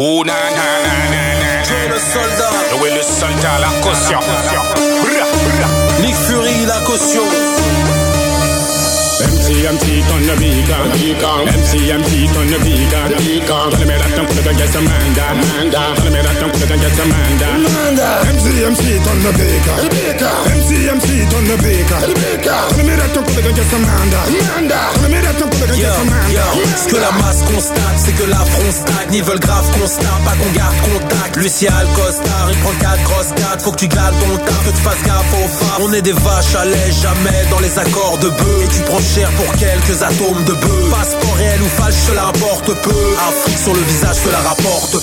Oh na na na na na. Joe le soldat. Joe le soldat, la caution. Nick Fury, la caution. MCMC ton the beacon, MCMC ton the beacon, beacon. Tell me that don't put it against Amanda, Amanda. Tell me that don't put it against Amanda, Amanda. MCMC ton the beacon, MCMC ton the beacon, Tell me that don't put it against Amanda, Amanda. Tell me that don't put it Yo, against Amanda. yo, ce que la masse constate, c'est que la front stagne. Ils veulent grave constat, pas qu'on garde contact. Lucia le costard, il prend 4 grosses 4 Faut que tu gardes ton taf, que tu fasses gaffe au phare. On est des vaches à lait, jamais dans les accords de bœuf. Et tu prends cher pour quelques atomes de bœuf. Passeport réel ou falche, cela importe peu. Afrique sur le visage, cela rapporte peu.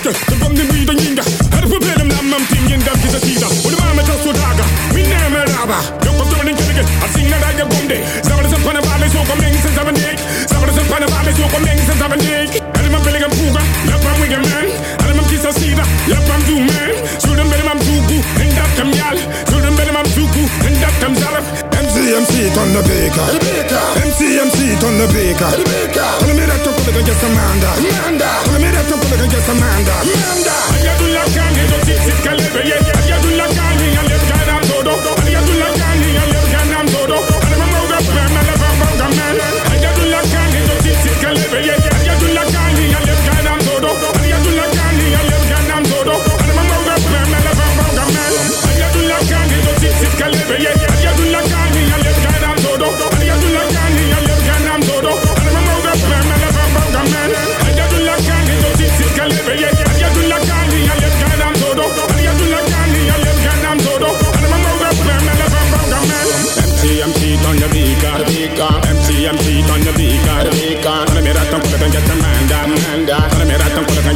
Stärke, den vann den vida ginga Här på pelen namn tingen den finns sida Och det var med oss och daga, we never är raba Jag på dörren kriget, att signa dig jag kom dig day. det som panna valle så kom länge sen samma dig Samma det som panna valle så kom länge sen MC turn the baker. The baker. MC MC turn the baker. The baker. Tell me that you're gonna Amanda. some manda. Manda. Tell me that you're gonna get some manda. Manda. I got to lock on the tips, it's calibre, yeah, yeah.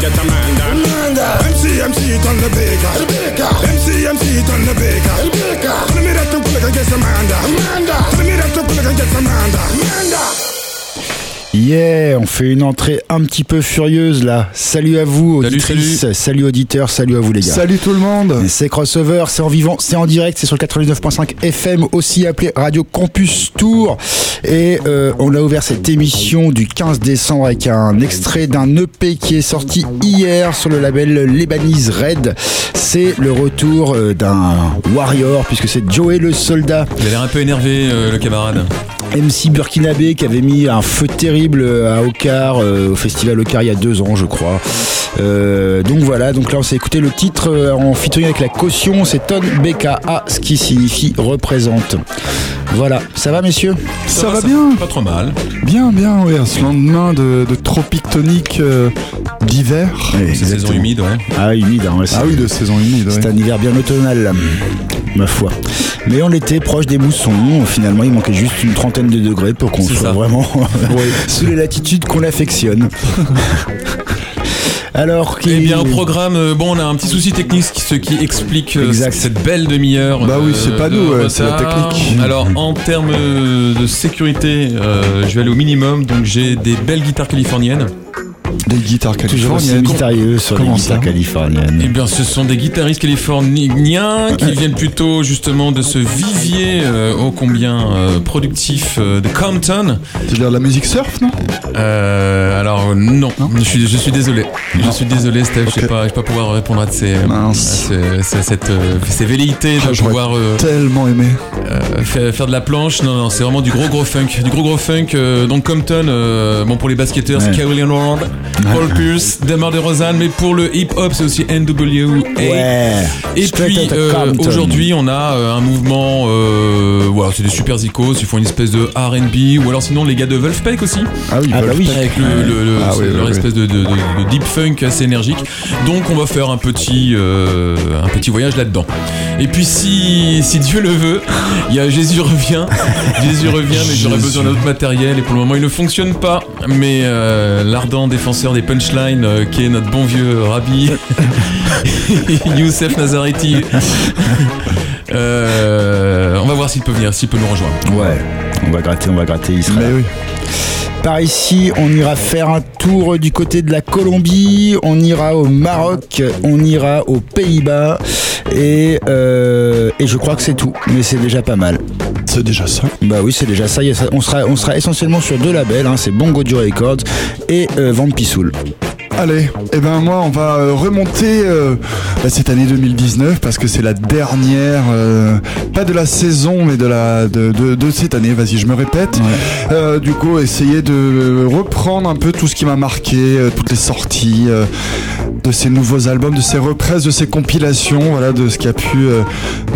get Amanda. Amanda. MC, MC turn the baker. The baker. MC, MC turn the baker. The baker. Tell me that to pull it I get Amanda. Amanda. Tell me that to pull it I get Amanda. Amanda. Yeah, on fait une entrée un petit peu furieuse là. Salut à vous, Salut, auditrices, salut, auditeurs, salut à vous les gars. Salut tout le monde C'est crossover, c'est en vivant, c'est en direct, c'est sur le 99.5 FM, aussi appelé Radio Campus Tour. Et euh, on a ouvert cette émission du 15 décembre avec un extrait d'un EP qui est sorti hier sur le label Lebanese Red. C'est le retour euh, d'un warrior, puisque c'est Joey le soldat. Il a l'air un peu énervé, euh, le camarade. MC Burkinabé qui avait mis un feu terrible à Okar, euh, au festival Okar il y a deux ans je crois. Euh, donc voilà, donc là on s'est écouté le titre euh, en featuring avec la caution, c'est Ton BKA, ce qui signifie représente. Voilà, ça va messieurs? Ça va bien Pas trop mal. Bien, bien, oui, à ce lendemain de, de tropique tonique euh, d'hiver. Ouais, C'est saison humide, ouais. Ah humide, hein, ouais, Ah oui, de saison humide, C'est ouais. un hiver bien automnal, ma foi. Mais on était proche des moussons. Finalement, il manquait juste une trentaine de degrés pour qu'on soit ça. vraiment sous les latitudes qu'on affectionne. Alors, qui... Eh bien, au programme, euh, bon, on a un petit souci technique, ce qui, explique euh, Exact. cette belle demi-heure. Bah oui, c'est pas de nous, c'est la technique. Alors, en termes euh, de sécurité, euh, je vais aller au minimum. Donc, j'ai des belles guitares californiennes. Des guitares californiennes. mystérieux sur les Comment guitares ça Eh californiennes. bien, ce sont des guitaristes californiens qui viennent plutôt justement de ce vivier euh, ô combien euh, productif euh, de Compton. C'est-à-dire la musique surf, non? Euh, alors non, Je, suis, je suis désolé. Je suis désolé, Steph. Je Ok. vais pas, pouvoir répondre à ces, à ces, ces- cette, euh, ces velléités de Ah, pouvoir euh, Tellement aimé. euh, faire, faire de la planche. Non, non, c'est vraiment du gros gros funk, du gros gros funk. euh, donc Compton, euh, bon pour les basketteurs, c'est Ouais. Kawhi Paul Pierce, Demar Derozan, mais pour le hip hop, c'est aussi N.W.A. Ouais. Et puis euh, aujourd'hui, on a euh, un mouvement. Euh, voilà, c'est des super zikos. Ils font une espèce de R&B ou alors sinon les gars de Wolfpack aussi. Ah oui, Ah bah oui. Avec le, le- le- Ah oui, leur oui, espèce de, de- de- de deep funk assez énergique. Donc on va faire un petit, un petit voyage là-dedans. Et puis si, si Dieu le veut, il y a Jésus revient. Jésus revient, mais j'aurais besoin d'autre matériel et pour le moment il ne fonctionne pas. Mais l'ardent défenseur des punchlines, euh, qui est notre bon vieux Rabbi Youssef Nazareti, Euh, on va voir s'il peut venir, s'il peut nous rejoindre. Ouais, on va gratter, on va gratter, il sera Mais là. oui. Par ici, on ira faire un tour du côté de la Colombie, on ira au Maroc, on ira aux Pays-Bas, et, euh, et je crois que c'est tout, mais c'est déjà pas mal. C'est déjà ça. Bah oui, c'est déjà ça. On sera, on sera essentiellement sur deux labels, hein, c'est Bongo Joe Records et euh, Vampy Soul. Allez, et ben moi on va euh, remonter euh, à cette année 2019 parce que c'est la dernière, euh, pas de la saison mais de la de, de, de cette année. Vas-y, je me répète. Euh, du coup, essayer de reprendre un peu tout ce qui m'a marqué, euh, toutes les sorties euh, de ces nouveaux albums, de ces reprises, de ces compilations, voilà, de ce qui a pu euh,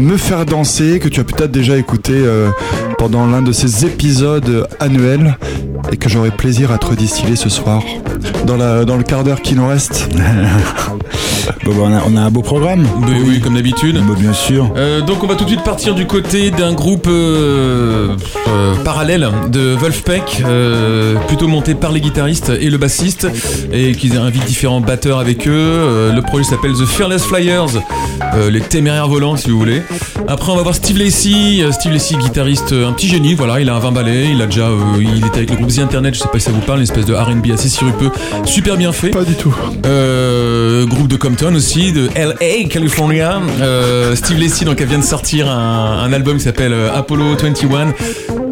me faire danser, que tu as peut-être déjà écouté euh, pendant l'un de ces épisodes annuels et que j'aurai plaisir à te redistiller ce soir dans la dans le quart d'heure qui nous reste. Bon, bah, on, a, on a un beau programme. Mais oui, comme d'habitude. Bah, bien sûr. Euh, donc on va tout de suite partir du côté d'un groupe euh, euh, parallèle de Wolfpack, euh, plutôt monté par les guitaristes et le bassiste, et qui invite différents batteurs avec eux. Euh, le projet s'appelle The Fearless Flyers, euh, les téméraires volants si vous voulez. Après on va voir Steve Lacy, Euh, Steve Lacy guitariste, un petit génie, voilà, il a un 20 balais, il a déjà, euh, il était avec le groupe The Internet, je sais pas si ça vous parle, une espèce de R&B assez sirupeux, super bien fait. Pas du tout. Euh, groupe de Compton aussi, de LA, California. Euh, Steve Lacy, donc, elle vient de sortir un, un album qui s'appelle Apollo 21.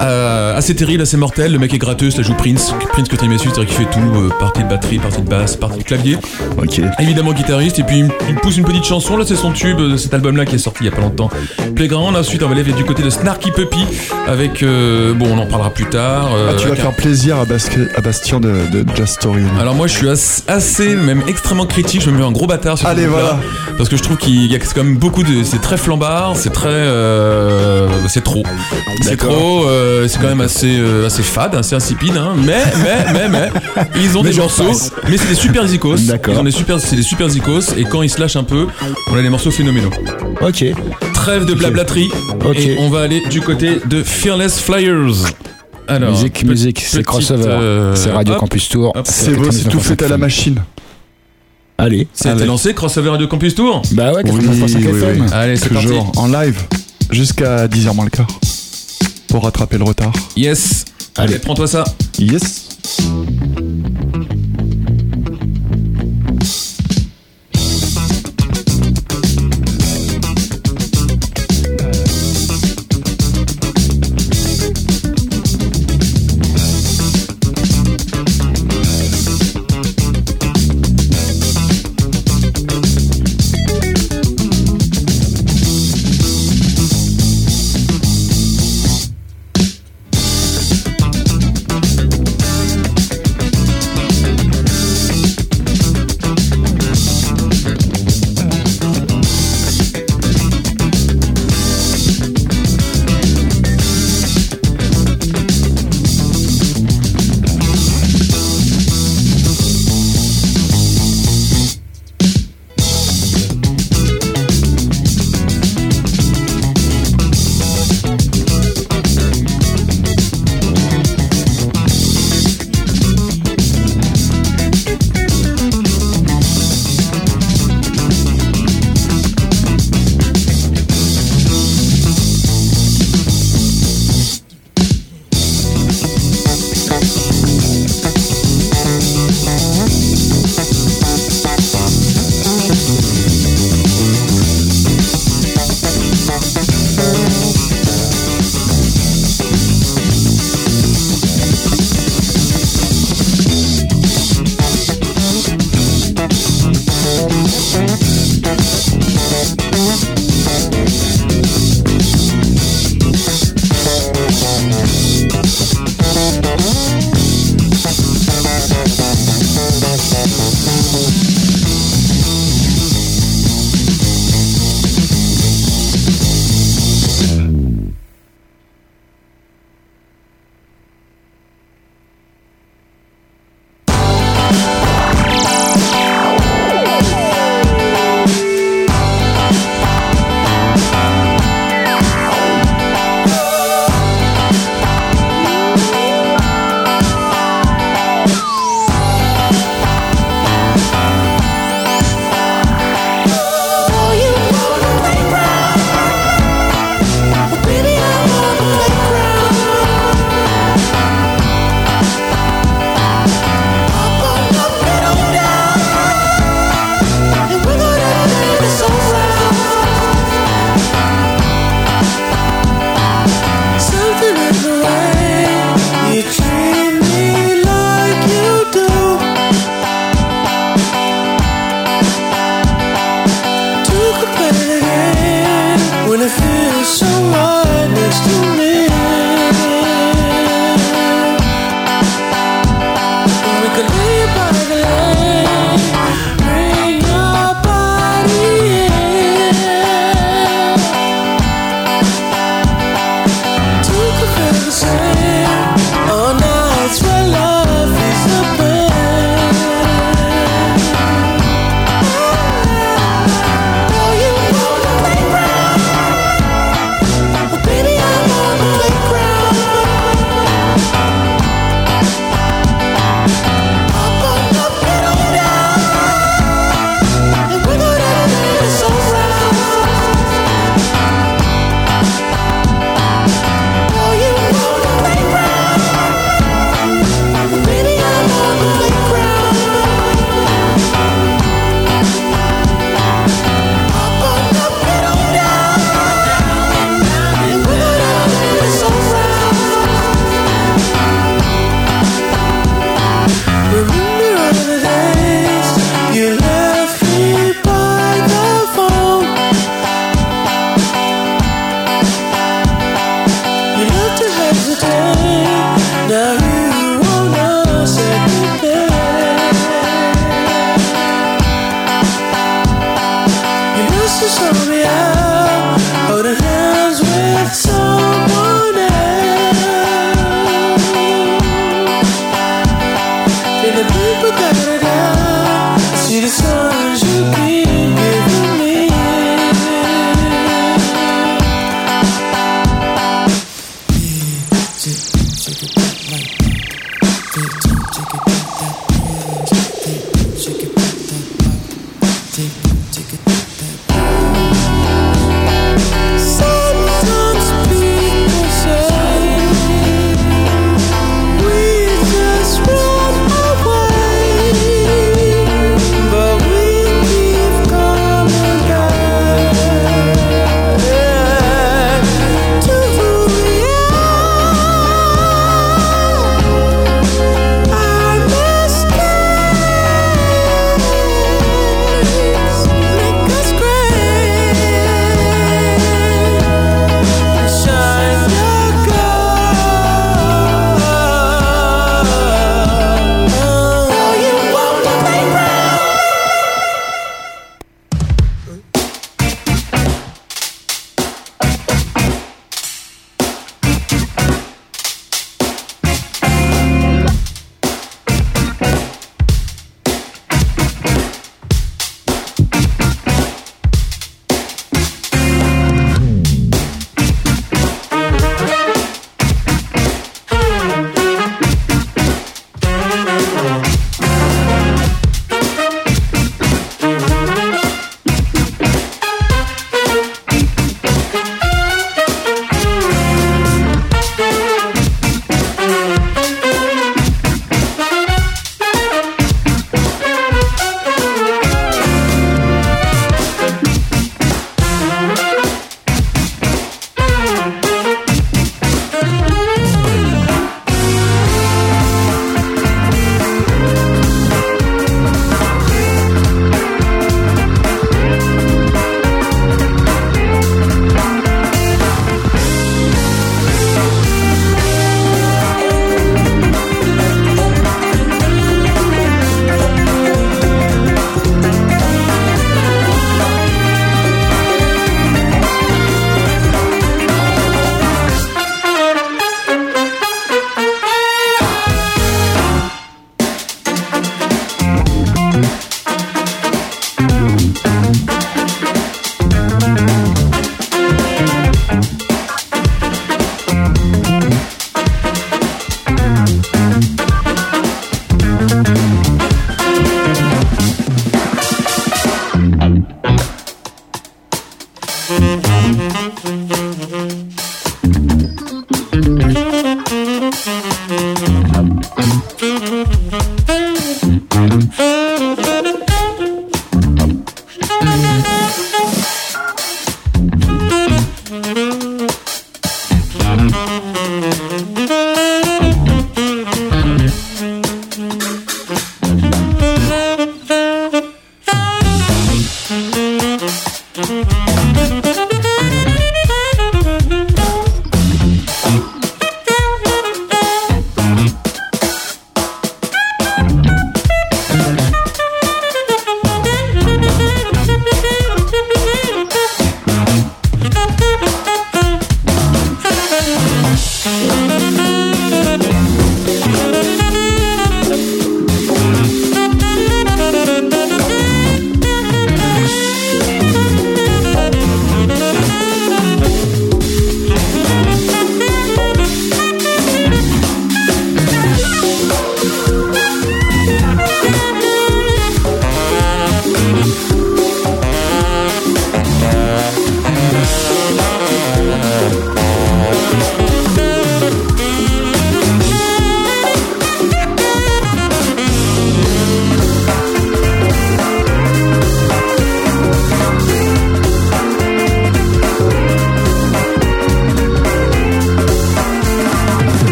Euh, assez terrible, assez mortel. Le mec est gratteux, ça joue Prince. Prince que aimé c'est-à-dire qu'il fait tout partie de batterie, partie de basse, partie de clavier. Ok. Évidemment guitariste, et puis il pousse une petite chanson. Là, c'est son tube, cet album-là qui est sorti il y a pas longtemps. Playground. Ensuite, on va aller du côté de Snarky Puppy avec. euh, bon, on en parlera plus tard. euh, Ah, tu vas un- faire plaisir à, Basque- à Bastien de, de Jazz Story. alors moi je suis assez, assez, même extrêmement critique, je me mets un gros bâtard sur ce Allez, voilà. Parce que je trouve qu'il y a quand même beaucoup de... C'est très flambard, c'est très... euh, c'est trop. C'est trop, euh, c'est quand même assez, euh, assez fade, assez insipide, hein. mais, mais, mais, mais, ils ont Mais des morceaux, passe. mais c'est des super zikos. D'accord. Ils ont des super, c'est des super zikos, et quand ils se lâchent un peu, on a des morceaux phénoménaux. Ok. Trêve de blablaterie, et on va aller du côté de Fearless Flyers. Alors, musique, pe- musique, c'est crossover. euh, c'est Radio hop, Campus Tour. hop. C'est beau, c'est tout fait à la machine. Allez. C'était Allez. lancé, Crossover Radio Campus Tour Bah ouais, 89.5 FM. Allez, c'est parti. Toujours en live jusqu'à 10h moins le quart pour rattraper le retard. Yes. Allez, Allez. prends-toi ça. Yes.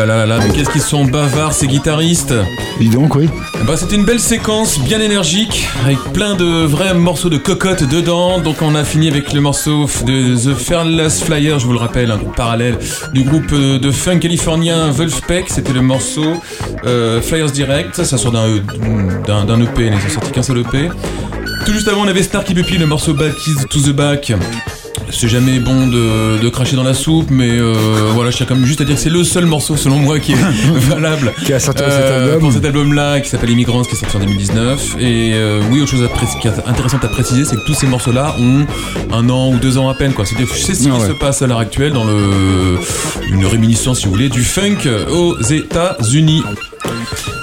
Ouh là là là, mais qu'est-ce qu'ils sont bavards ces guitaristes Dis donc, oui. Bah c'était une belle séquence bien énergique avec plein de vrais morceaux de cocotte dedans. Donc on a fini avec le morceau de The Fearless Flyer, je vous le rappelle, un groupe parallèle du groupe euh, de funk californien Wolfpack. C'était le morceau euh, Flyers Direct, ça sort d'un EP, ils ont sorti qu'un seul EP. Tout juste avant on avait Starky Puppy, le morceau Kids to the Back. C'est jamais bon de, de cracher dans la soupe, mais euh, voilà, je tiens quand même juste à dire que c'est le seul morceau selon moi qui est valable Qui a sorti euh, cet album. pour cet album-là, qui s'appelle Immigrants, qui est sorti en 2019. Et euh, oui, autre chose à qui est intéressante à préciser, c'est que tous ces morceaux-là ont un an ou deux ans à peine. quoi. C'est c'est ce qui Ah ouais. se passe à l'heure actuelle dans le une réminiscence, si vous voulez, du funk aux États-Unis.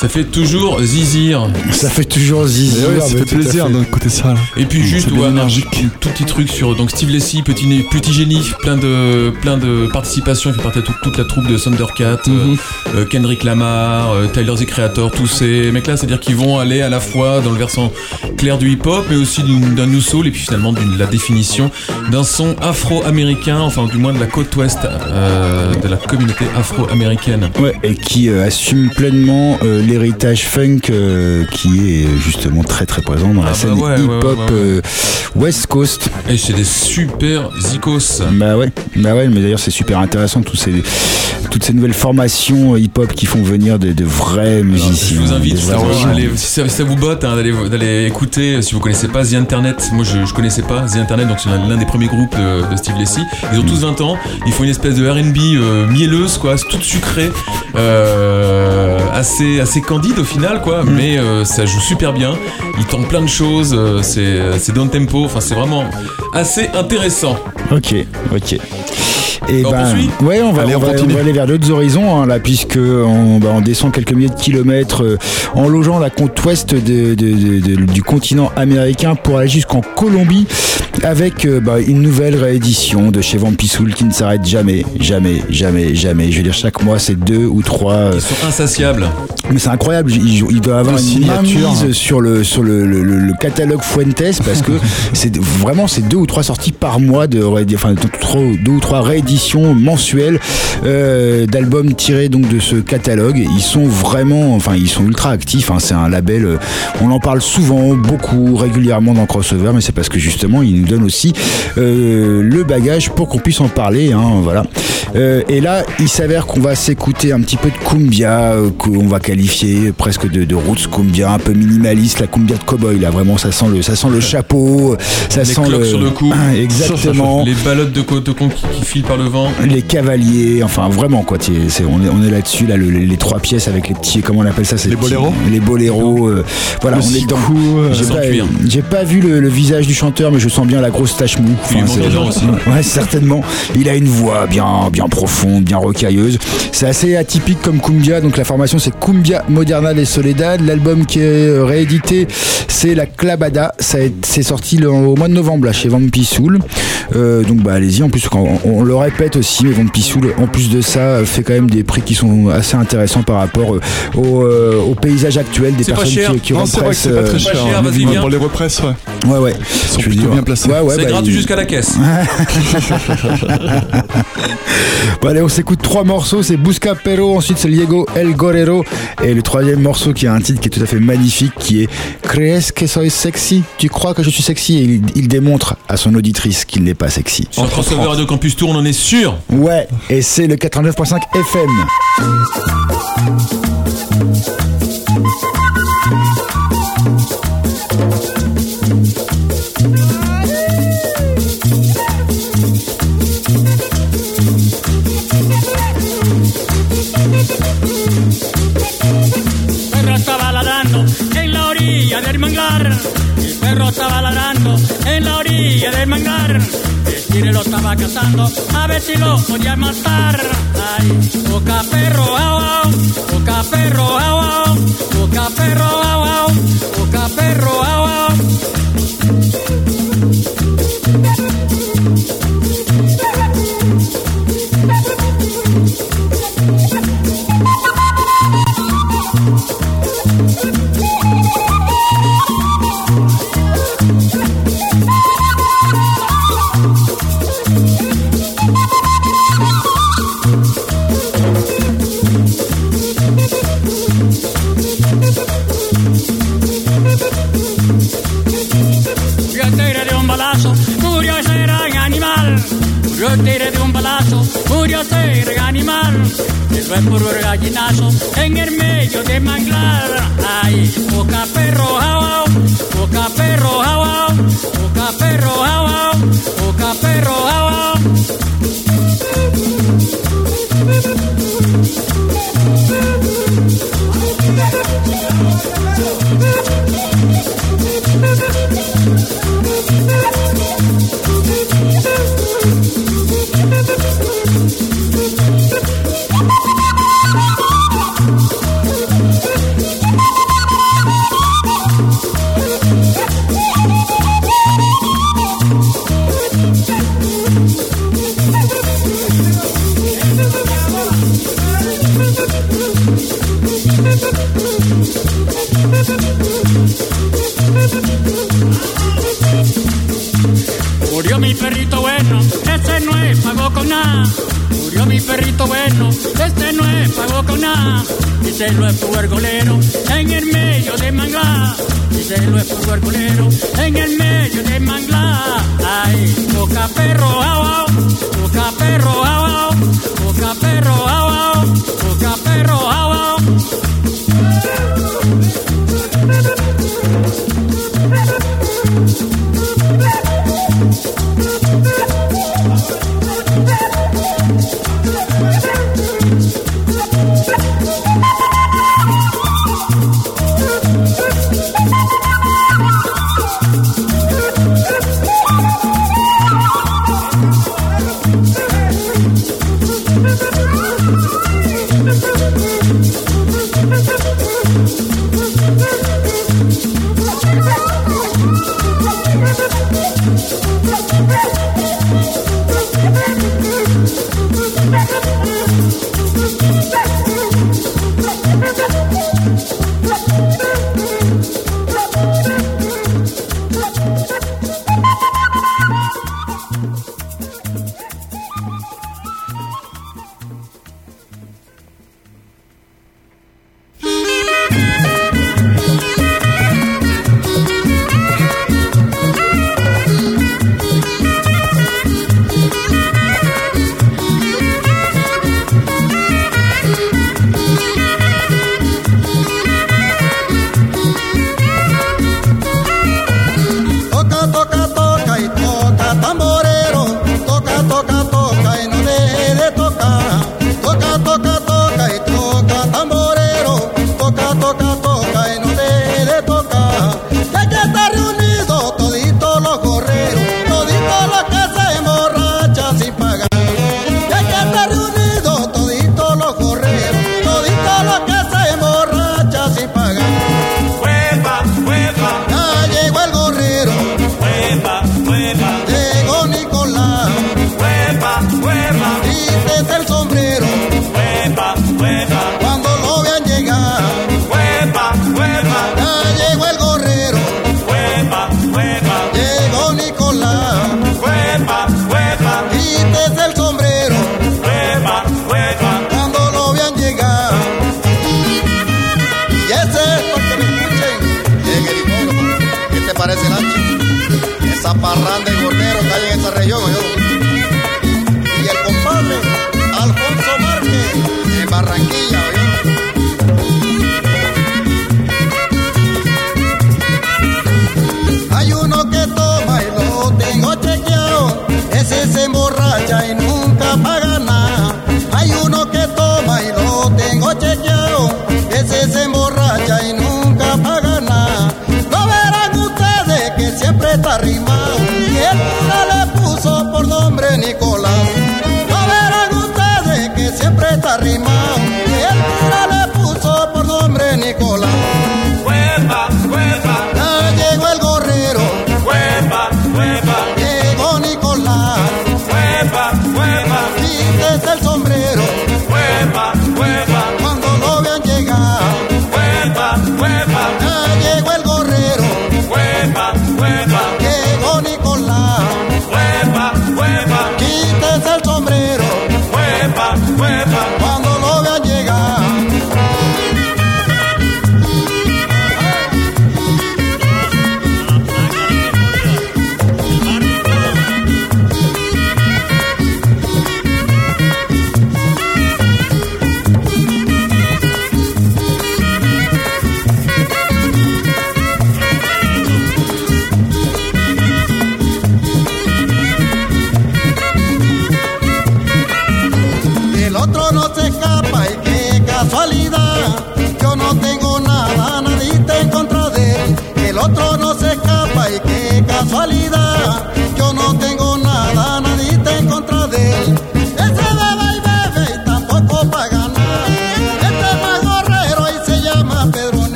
Ça fait toujours zizir. Ça fait toujours zizi. Mais ouais, ça fait plaisir d'écouter ça. là. Et puis juste ouais, un énergique. tout petit truc sur donc Steve Lacy, petit, génie, plein de plein de participations, il fait partie de toute, toute la troupe de Thundercat, euh, Mhm. euh, Kendrick Lamar, euh, Tyler the Creator, tous ces mecs là, c'est-à-dire qu'ils vont aller à la fois dans le versant clair du hip-hop, mais aussi d'un new soul et puis finalement d'une la définition d'un son afro-américain, enfin du moins de la côte ouest euh, de la communauté afro-américaine. Ouais, et qui euh, assume pleinement euh, l'héritage funk euh, qui est justement très très présent dans Ah la bah scène ouais, hip-hop ouais, ouais. euh, West Coast. Et c'est des super zikos. Bah ouais, bah ouais, mais d'ailleurs c'est super intéressant tous ces, toutes ces nouvelles formations euh, hip-hop qui font venir de, de vrais musiciens. Je vous invite, des si ça, musiciens. allez- si ça- si ça vous botte, hein, d'aller écouter. Si vous connaissez pas The Internet, moi je, je connaissais pas The Internet, donc c'est l'un des premiers groupes de, de Steve Lacy. Ils ont tous 20 ans. Ils font une espèce de R&B euh, mielleuse, quoi, toute sucrée, euh, assez assez candide au final, quoi. Mais euh, ça joue super bien. Ils tentent plein de choses. euh, c'est c'est down tempo. Enfin, c'est vraiment assez intéressant. Ok, ok. Et On ben, poursuit ouais, on va, Allez, on on va, on va aller vers d'autres horizons hein, là, puisque on, bah, on descend quelques milliers de kilomètres euh, en logeant la côte ouest de- de- de- de- du continent américain pour aller jusqu'en Colombie avec euh, bah, une nouvelle réédition de chez Vampisoul qui ne s'arrête jamais, jamais, jamais, jamais. Je veux dire, chaque mois c'est deux ou trois. euh, Ils sont insatiables. mais c'est incroyable, il, il doit avoir une signature. sur le sur le, le- le- le catalogue Fuentes parce que c'est vraiment c'est deux ou trois sorties par mois de enfin trois- deux ou trois rééditions mensuelles euh, d'albums tirés donc de ce catalogue. Ils sont vraiment enfin ils sont ultra actifs. hein. C'est un label. euh, on en parle souvent, beaucoup, régulièrement dans Crossover, mais c'est parce que justement ils nous donnent aussi euh, le bagage pour qu'on puisse en parler. hein, voilà. Et là, il s'avère qu'on va s'écouter un petit peu de cumbia, qu'on va qualifier presque de, de roots cumbia, un peu minimaliste, la cumbia de cowboy. Là, vraiment, ça sent le, ça sent le chapeau, ça Les sent cloques le, sur le cou. exactement. Les ballottes de côte con qui, qui filent par le vent. Les cavaliers, enfin vraiment quoi, on est, on est là-dessus, là, le- les, les trois pièces avec les petits, comment on appelle ça Les petits- boléros Les boléros, euh, voilà, Le on est dedans. sicou, euh, J'ai pas, vu le, le visage du chanteur, mais je sens bien la grosse tache mou. Il est c'est- manquant aussi. Ouais, certainement. Il a une voix bien, bien profonde, bien rocailleuse. C'est assez atypique comme Cumbia. Donc la formation, c'est Cumbia Moderna de Soledad. L'album qui est euh, réédité, c'est la Clabada. Ça a- C'est sorti le- au mois de novembre là, chez Vampi Soul. Euh, donc bah allez-y. En plus, quand on, on le répète aussi, mais Vampi Soul, en plus de ça, fait quand même des prix qui sont assez intéressants par rapport euh, au, euh, au paysage actuel des personnes cher. qui, qui Non, repressent, c'est pas euh, très cher. cher, hein. vas-y, viens. Pour les represses, ouais. Ouais, ouais. Ils sont Je plutôt dire, bien placés. Ouais, ouais, c'est bah, gratuit il- jusqu'à la caisse. Bon, allez, on s'écoute trois morceaux. C'est Busca Pero, ensuite c'est Diego El Gorero. Et le troisième morceau qui a un titre qui est tout à fait magnifique, qui est Crees que soy sexy? Tu crois que je suis sexy? Et il, il démontre à son auditrice qu'il n'est pas sexy. Sur Crossover Radio Campus Tour, on en est sûr. Ouais, et c'est le 89.5 FM. perro estaba ladrando en la orilla del manglar. El perro estaba ladrando en la orilla del manglar. El tigre lo estaba cazando. A ver si lo podía matar. Ay, boca perro, au, au, boca perro, au, au, boca perro, au, au, Eso es puro gallinazo en el medio de manglar. Ay, boca perro, au, boca perro, au, boca perro, au, boca perro, au, Díselo a tu argolero en el medio de mangla. Díselo a tu argolero en el medio de mangla. Ay, toca perro, abajo, toca perro, abajo, toca perro, abajo, toca perro, abajo.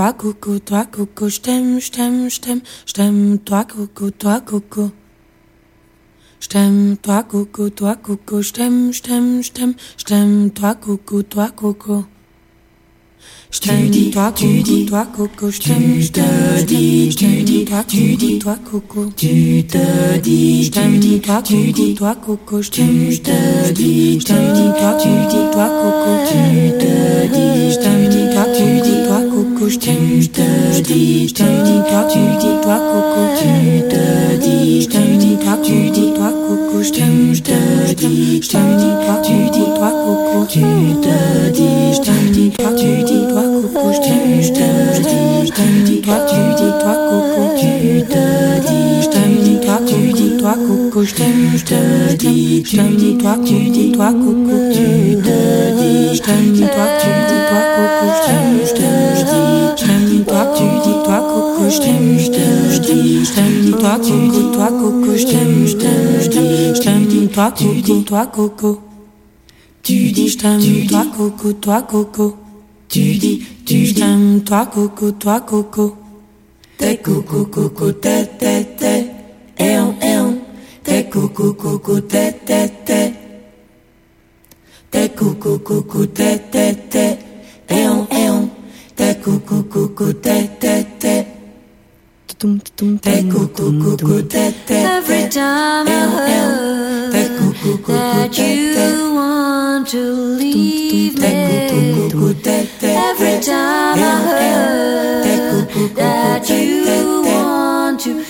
Toi coucou, toi coucou, je t'aime, je t'aime, je t'aime, je t'aime, toi coucou, toi coucou. Je t'aime, toi coucou, toi coucou, je t'aime, je t'aime, je t'aime, je t'aime, toi coucou, toi coucou. Je t'aime, toi coucou, toi coucou, je t'aime, je te dis, tu dis, toi tu dis, toi coucou, tu te dis, je t'aime, toi tu dis, toi coucou, je t'aime, je te dis, je t'aime, toi tu dis, toi coucou, tu te dis, je t'aime, toi tu dis, t'aime, je te dis, je t'aime, toi tu dis, toi coucou, tu te dis, je t'aime, toi tu dis, toi coucou, je te dis, je t'aime, toi tu dis, toi coucou, tu te dis, je t'aime, toi tu dis, toi coucou, je te dis, je t'aime, toi tu dis, toi coucou, tu te dis, toi coucou, je t'aime, je te dis, je t'aime, toi tu dis, toi coucou, tu te dis, je t'aime, toi tu dis, toi coucou, je t'aime, je te dis, je t'aime, toi tu dis, toi coucou, je t'aime, je te dis, je t'aime, toi tu dis, toi coucou, je t'aime, je te dis, je t'aime, toi tu dis, toi coucou. Tu dis je t'aime, toi coco, toi coco. Tu dis, tu je t'aime, toi coco, toi coco. T'es coco, coco, t'es, t'es, t'es. Eh on, eh on. T'es coco, coco, t'es, t'es, t'es. T'es coco, coco, t'es, t'es, t'es. Eh on, eh on. T'es coco, coco, t'es, t'es, t'es. T'es coco, coco, t'es, t'es, Every time I heard that you want to leave me. Every time I heard that you want to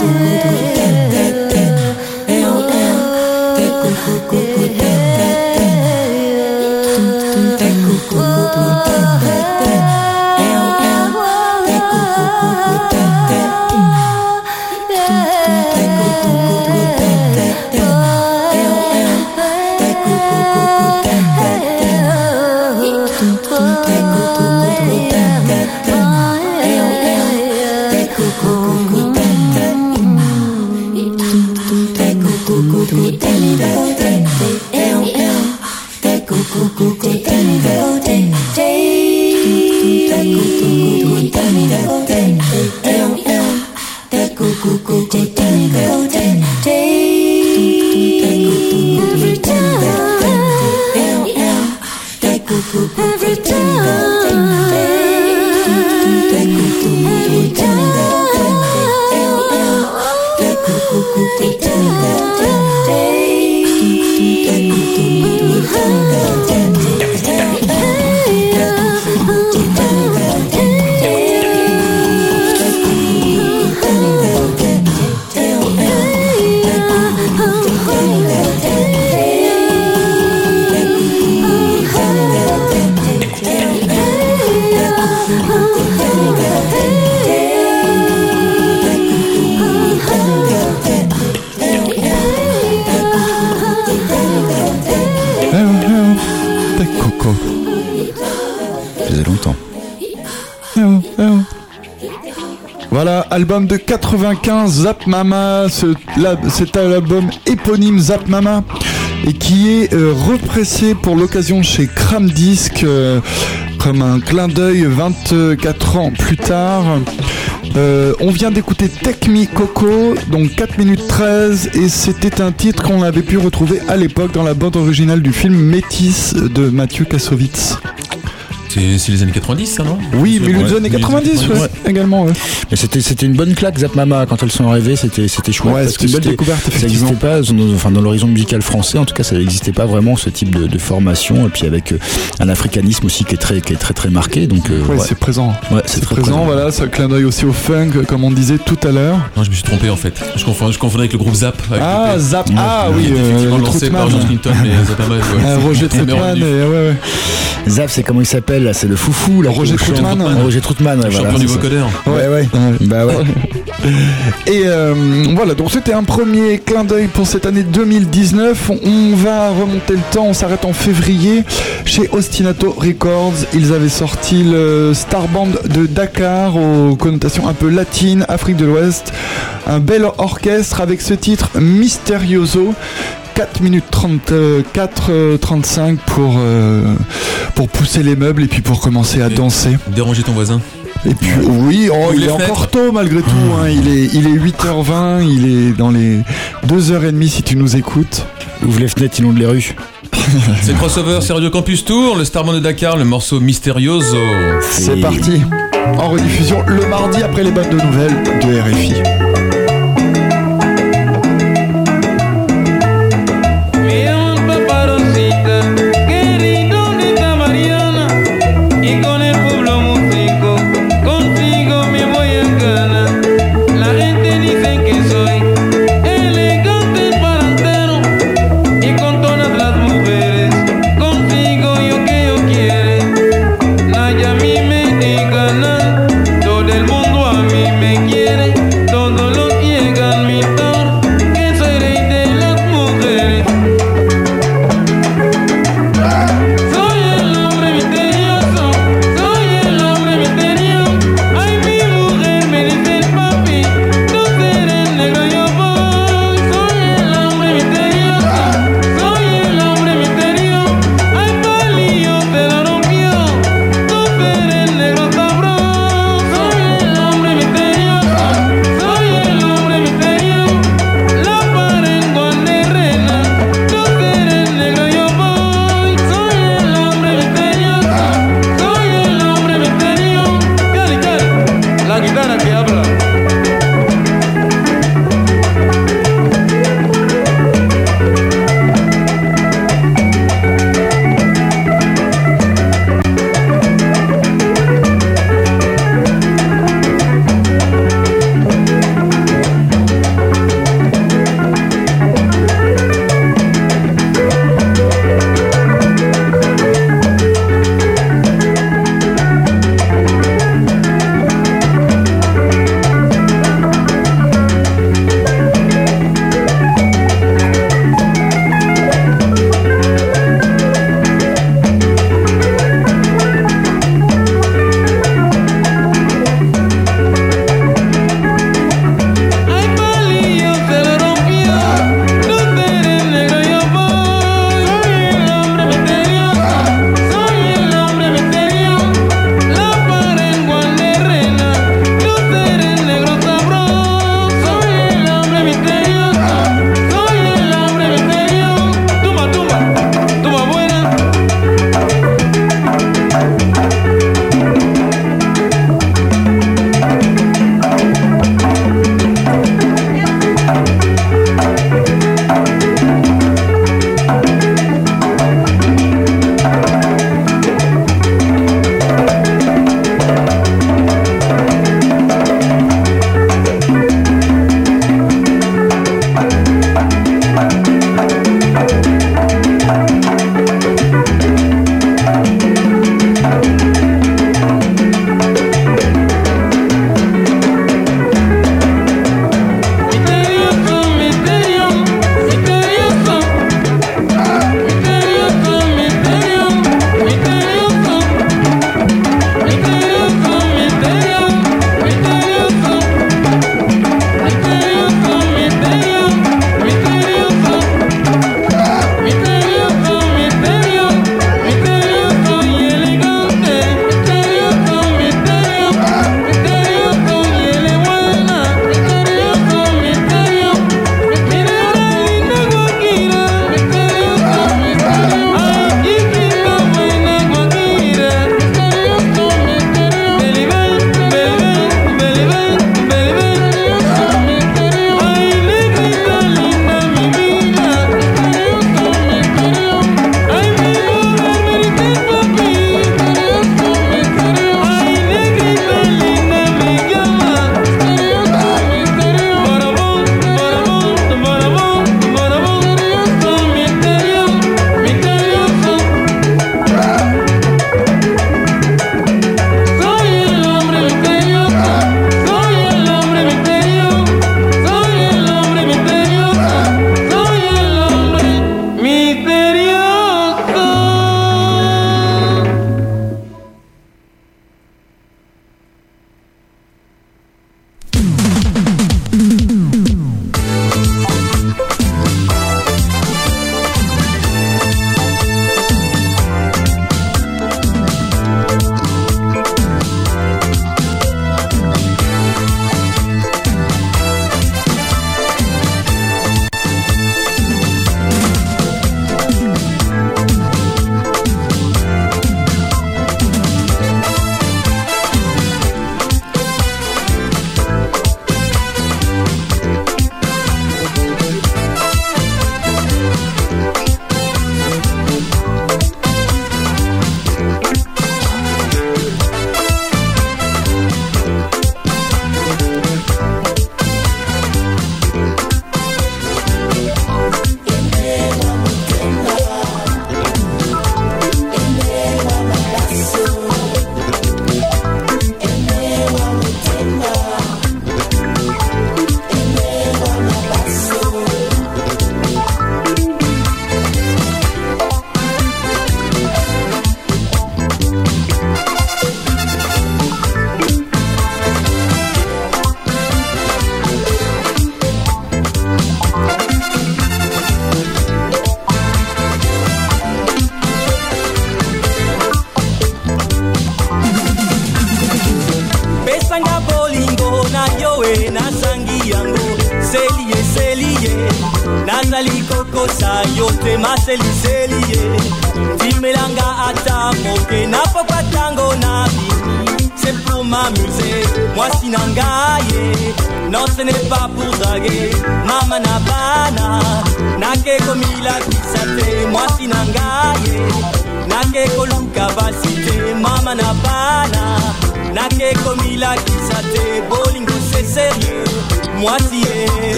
that I'm Every T'es album de 95, Zap Mama. C'est un album éponyme Zap Mama et qui est euh, repressé pour l'occasion chez Cram Disc euh, comme un clin d'œil 24 ans plus tard. Euh, on vient d'écouter Take Me Coco, donc 4 minutes 13, et c'était un titre qu'on avait pu retrouver à l'époque dans la bande originale du film Métis de Mathieu Kassovitz. C'est les années 90, ça, non Oui, des ouais, années milieu des 90, ouais, également. ouais. Mais c'était une bonne claque Zap Mama quand elles sont arrivées, c'était chouette Ouais, c'était une belle c'était- découverte, Ça n'existait pas dans, enfin dans l'horizon musical français, en tout cas ça n'existait pas vraiment ce type de, de formation et puis avec euh, un africanisme aussi qui est très qui est très très marqué donc euh, Ouais, ouais. c'est présent. Ouais, c'est présent, présent. voilà, ça clin d'œil aussi au funk, comme on disait tout à l'heure. Non, je me suis trompé en fait. Je confondais, je confondais avec le groupe Zap. avec Ah, le- Zap, ah oui, euh, effectivement le lancé par. George Clinton, mais Ah, c'est- Roger Troutman, ouais, ouais. Zap c'est comment il s'appelle là, c'est le foufou là. Roger. Troutman. Roger Troutman, ouais, voilà, du vocodeur. Ouais ouais. Bah ouais. Et euh, voilà, donc c'était un premier clin d'œil pour cette année 2019. On va remonter le temps, on s'arrête en février chez Ostinato Records. Ils avaient sorti le Star Band de Dakar aux connotations un peu latines, Afrique de l'Ouest. Un bel orchestre avec ce titre Misterioso. 4 minutes 34, euh, 35 pour, euh, pour pousser les meubles et puis pour commencer à Et- danser. Déranger ton voisin. Et puis oui, oh, il est fenêtres. encore tôt malgré tout. hein. Il, est, il est 8h20, il est dans les 2h30 si tu nous écoutes. Ouvre les fenêtres, inonde les rues. C'est crossover, c'est Radio Campus Tour, le Starman de Dakar, le morceau Mysterioso. C'est parti. En rediffusion le mardi après les bonnes de nouvelles de RFI.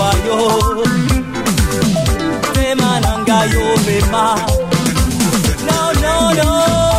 kwa yo pema no no no.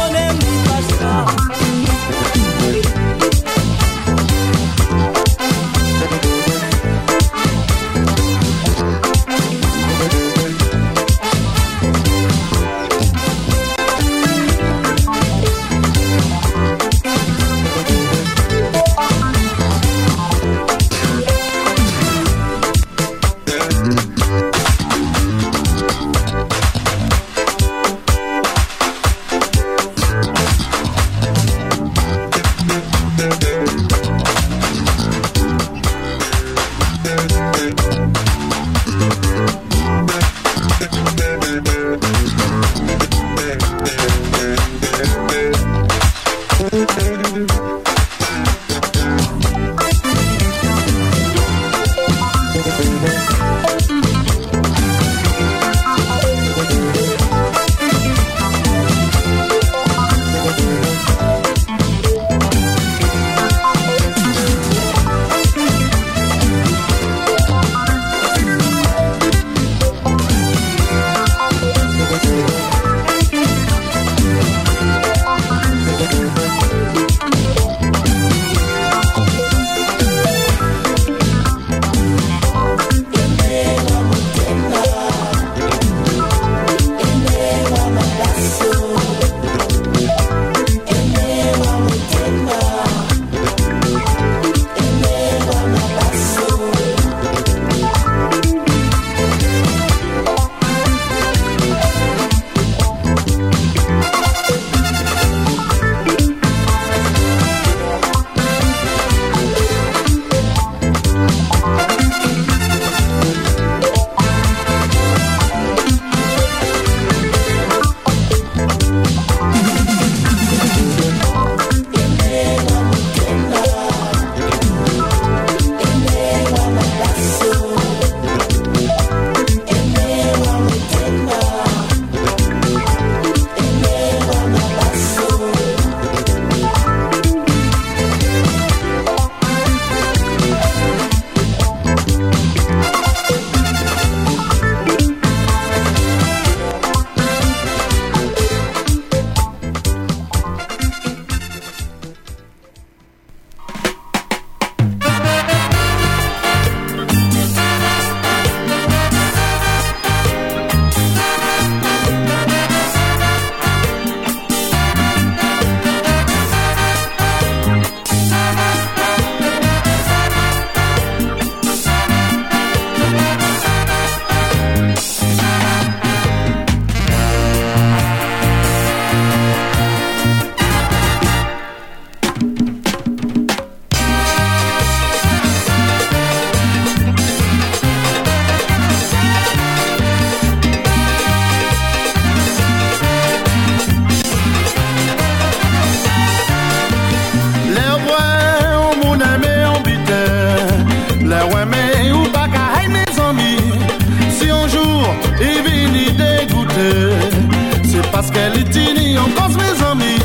Piétini encore mes amis.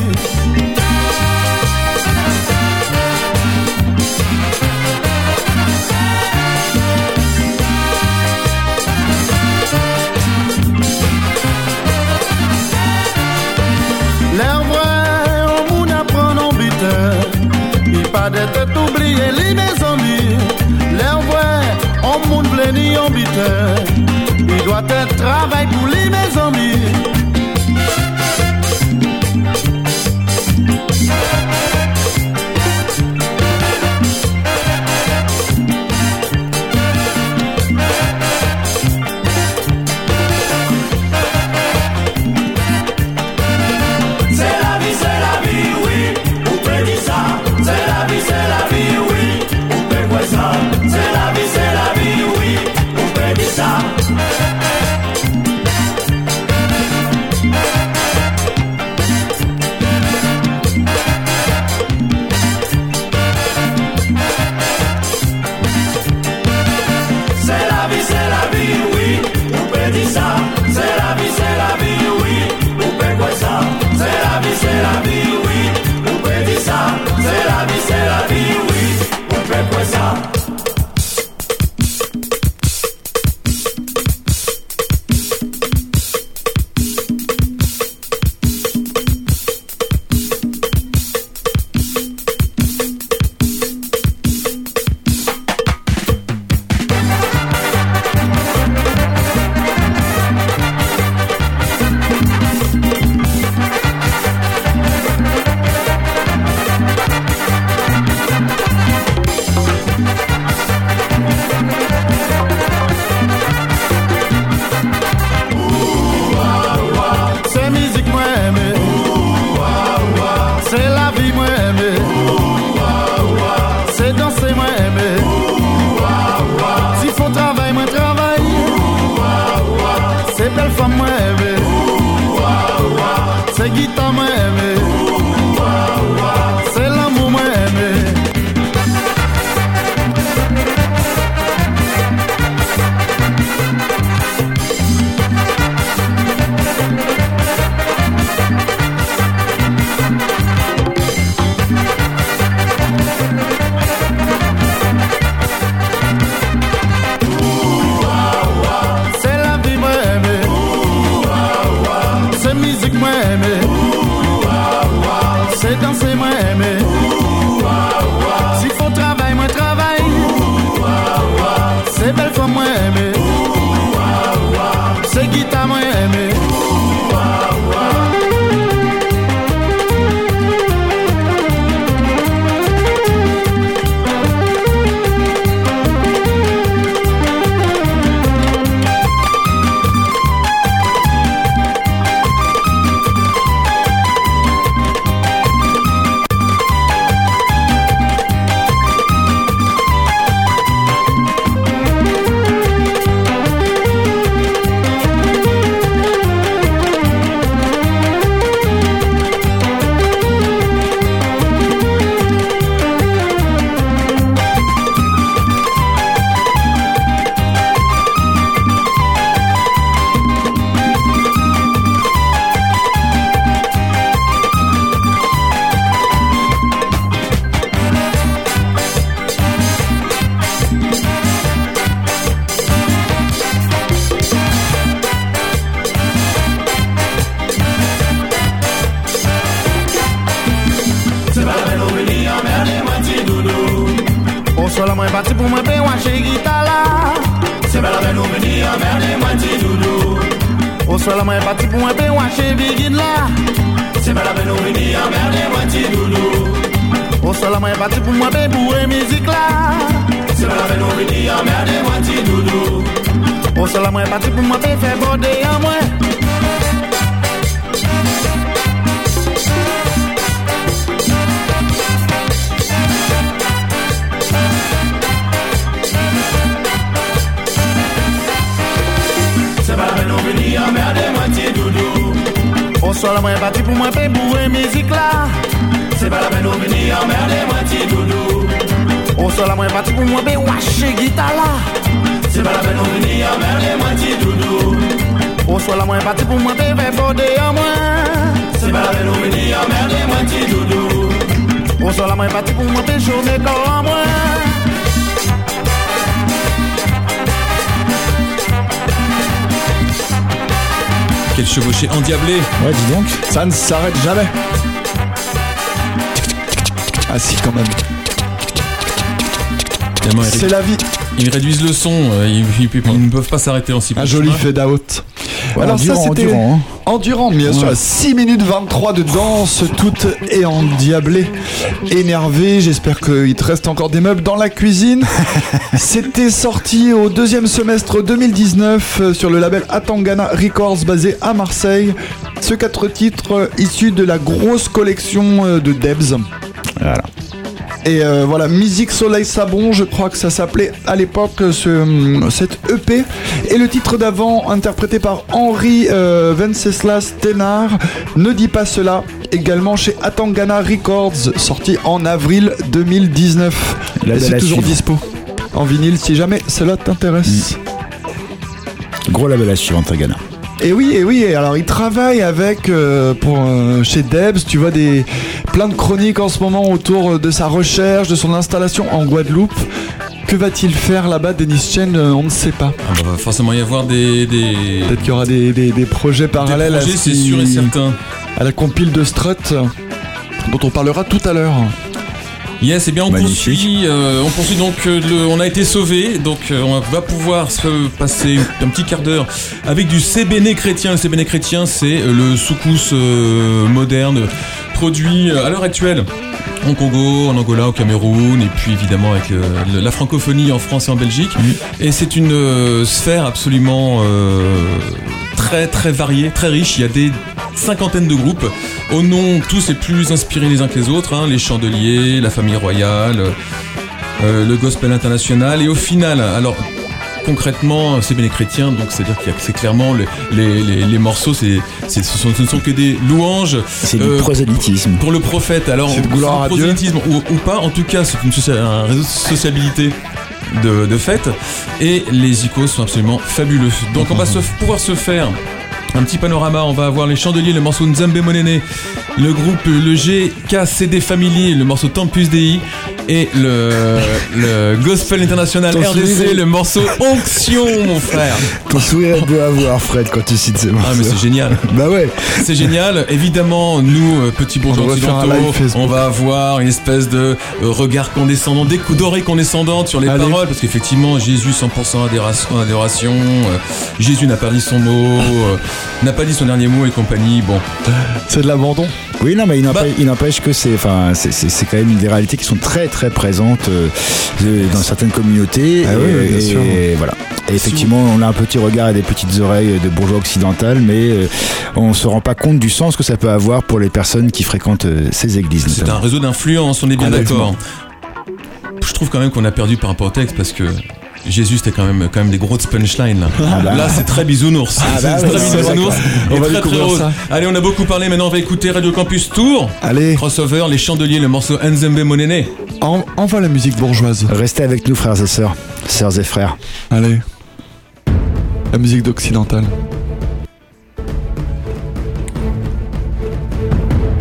L'air vrai, on vous en bite. Il pas d'être oublié, les mes amis. L'air vrai, on vous ne en bite. Il doit être travail pour les mes amis. Endiablé Ouais, dis donc. Ça ne s'arrête jamais. Ah si, quand même. C'est la vie. Ils réduisent le son, euh, ils, ils- ils ne peuvent pas s'arrêter en si peu Un joli chemin. fade out. Ouais, Alors ça c'était endurant, hein. endurant, bien sûr. Ouais. 6 minutes 23 de danse, toute et endiablée, énervé. J'espère qu'il te reste encore des meubles dans la cuisine. C'était sorti au deuxième semestre 2019 euh, sur le label Atangana Records basé à Marseille. Ce quatre titres euh, issus de la grosse collection euh, de Debs. Voilà. Et euh, voilà, Musique Soleil Sabon, je crois que ça s'appelait à l'époque ce, cette EP. Et le titre d'avant, interprété par Henri euh, Venceslas Thénard, Ne dis pas cela, également chez Atangana Records, sorti en avril 2019. Label Et c'est toujours suivre. dispo en vinyle si jamais cela t'intéresse. Gros label à suivre, Tagana. Et oui, et oui, et alors il travaille avec euh, pour euh, chez Debs, tu vois des plein de chroniques en ce moment autour de sa recherche, de son installation en Guadeloupe. Que va-t-il faire là-bas, Denis Chen euh, On ne sait pas. Ah bah, va forcément y avoir des, des, Peut-être qu'il y aura des, des- des projets parallèles projets, à, ce c'est qui- sûr et certain. À la compile de Strut, dont on parlera tout à l'heure. Yes, et bien on Magnifique. poursuit, euh, on poursuit donc, euh, le- on a été sauvé, donc euh, on va pouvoir se passer un petit quart d'heure avec du CBN chrétien. Le CBN chrétien, c'est le soukous moderne produit à l'heure actuelle en Congo, en Angola, au Cameroun, et puis évidemment avec euh, la francophonie en France et en Belgique. Et c'est une euh, sphère absolument euh, très très variée, très riche. Il y a des cinquantaines de groupes, au nom tous les plus inspirés les uns que les autres, hein, les Chandeliers, la famille royale, euh, le gospel international, et au final, alors concrètement, c'est bien les chrétiens, donc c'est-à-dire qu'il y a c'est clairement le- les, les- les morceaux, c'est, ce, sont, ce ne sont que des louanges. C'est du euh, prosélytisme. pour le prophète, alors C'est prosélytisme ou, ou pas, en tout cas c'est une un réseau de sociabilité de, de fête et les icônes sont absolument fabuleux. Donc on va se, pouvoir se faire un petit panorama, on va avoir les chandeliers, le morceau Nzambe Monene, le groupe le GKCD Family, le morceau Tempus Dei et le, le Gospel International Ton RDC, sourire. le morceau Onction mon frère. Ton sourire est beau à voir, Fred, quand tu cites ces morceaux. Ah mais c'est génial. Bah ouais. C'est génial. Évidemment, nous, euh, petits bourgeois On occidentaux, va avoir une espèce de euh, regard condescendant, des coups d'oreilles condescendantes sur les Allez. paroles, parce qu'effectivement, Jésus 100% adération, adoration, euh, Jésus n'a pas dit son mot, euh, n'a pas dit son dernier mot et compagnie. Bon, C'est de l'abandon. Oui, non, mais il n'empêche, Bah. n'empêche que c'est, enfin, c'est, quand même des réalités qui sont très, très présentes euh, de- dans certaines communautés. Ah et, oui, oui, bien et sûr. voilà. Et effectivement, on a un petit regard et des petites oreilles de bourgeois occidental, mais euh, on se rend pas compte du sens que ça peut avoir pour les personnes qui fréquentent euh, ces églises. c'est un réseau d'influence, on est bien d'accord. Je trouve quand même qu'on a perdu par rapport au texte parce que Jésus c'était quand même quand même des grosses punchlines là. Ah bah. Là c'est très bisounours. Ah bah très On et va très très découvrir rose. ça. Allez on a beaucoup parlé maintenant on va écouter Radio Campus Tour. Allez, Crossover, les chandeliers, le morceau Nzembe Monene. en, envoie la musique bourgeoise. Restez avec nous, frères et sœurs, sœurs et frères. Allez. La musique d'occidentale.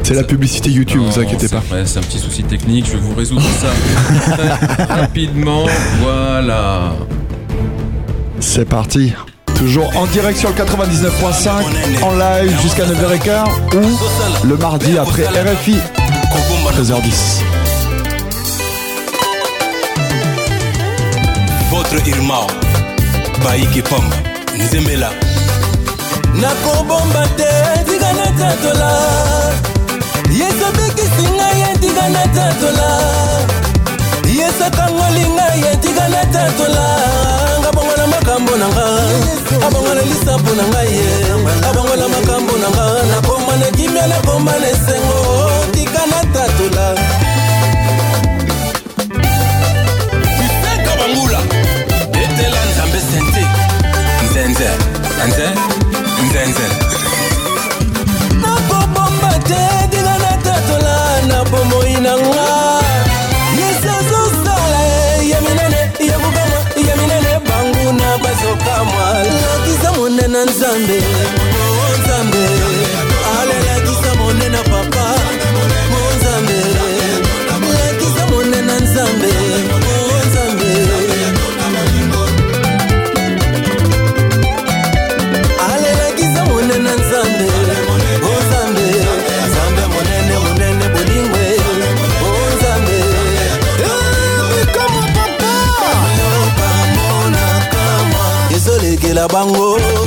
C'est la publicité YouTube, vous inquiétez pas. C'est un petit souci technique, je vais vous résoudre ça rapidement. Voilà. C'est parti. Toujours en direct sur le 99.5, en live jusqu'à 9h15 ou le mardi après RFI, 13h10. votre irmao baiki pamba nzembela nakobomba te yesu abikisi ngai ye tika natatola yesu akangoli ngai ye tika natatola nga bongola makambo na nga. Abongola lisapo na ngai ye. Abongola makambo na nga. Nakoma na kimia nakoma na esengo. Tika natatola nzambe oh monzambe alelakisa monena papa. Monzambe lakisa monena nzambe. Monzambe alelakisa monena nzambe. Oh monzambe nzambe monene monene bolingwe. Monzambe ezolegela eh, bango.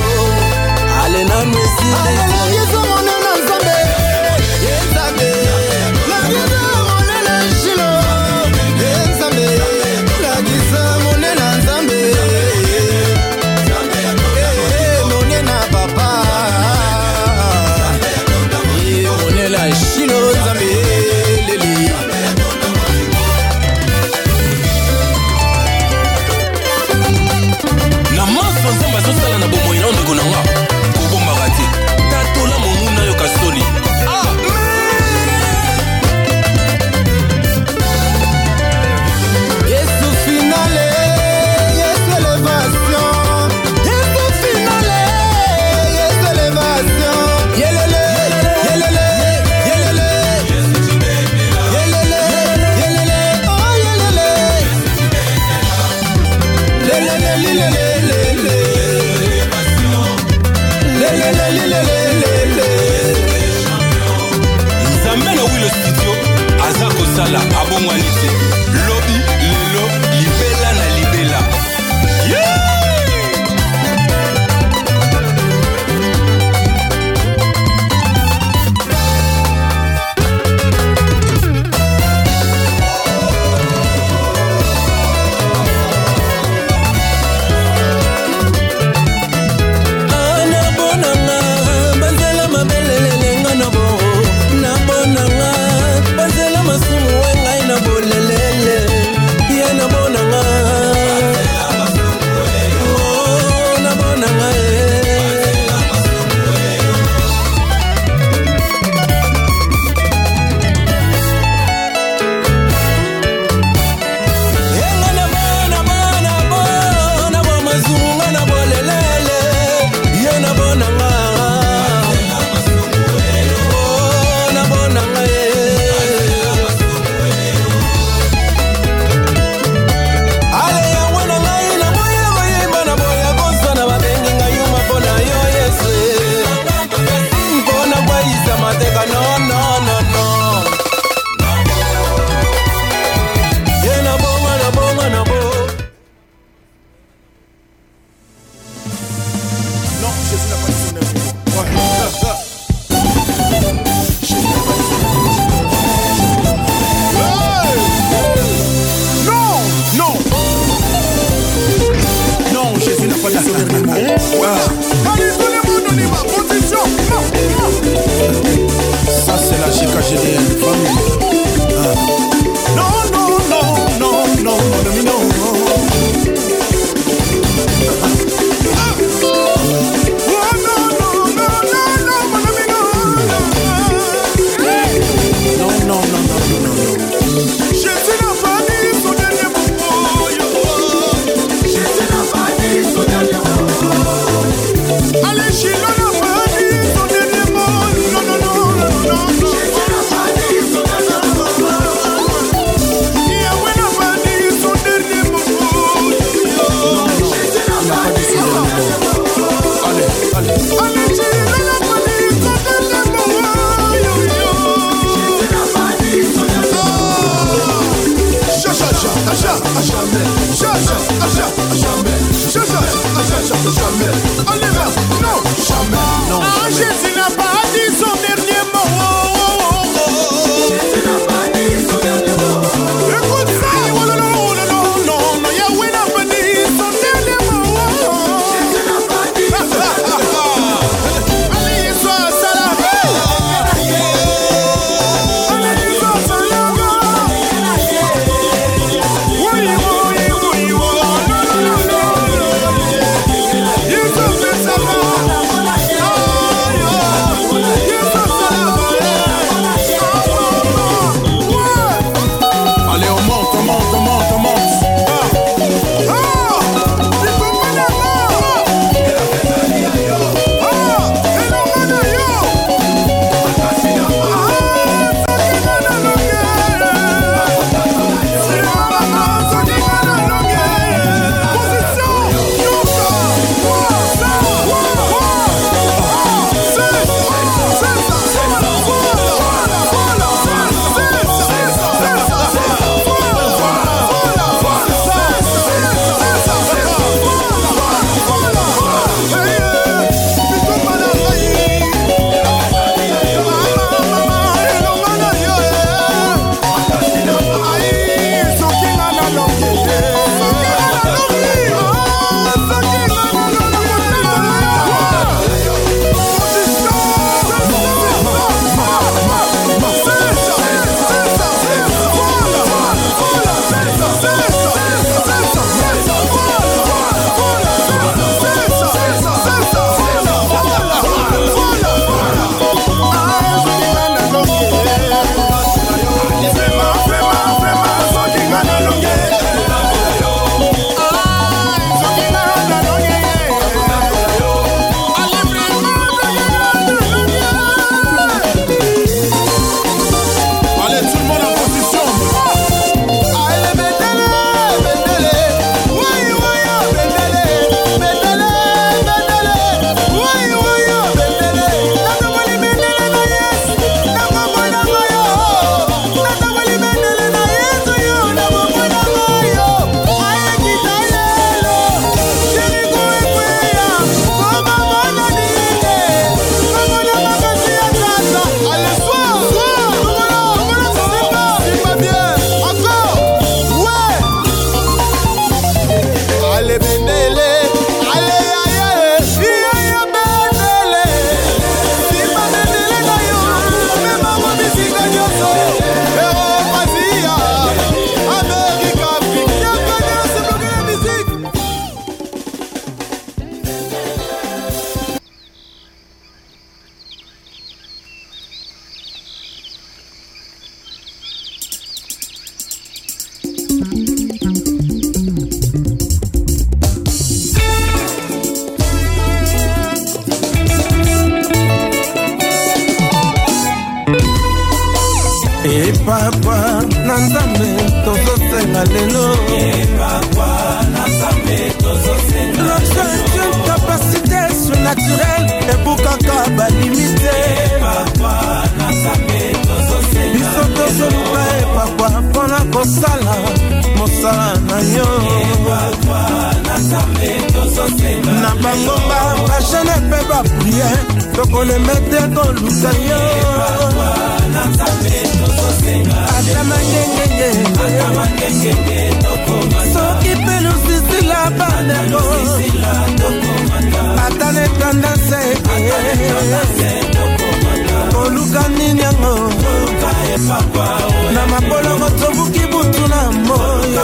na mabolongo tobuki butu na moyo.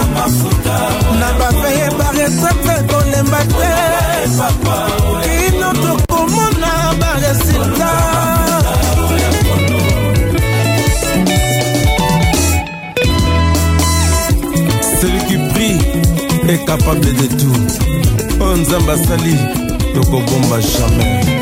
Na bapeye baresepte kolemba te. Kino tokomona baresulta celui qui prie est capable de tout. O nzambe asali tokobomba jamais.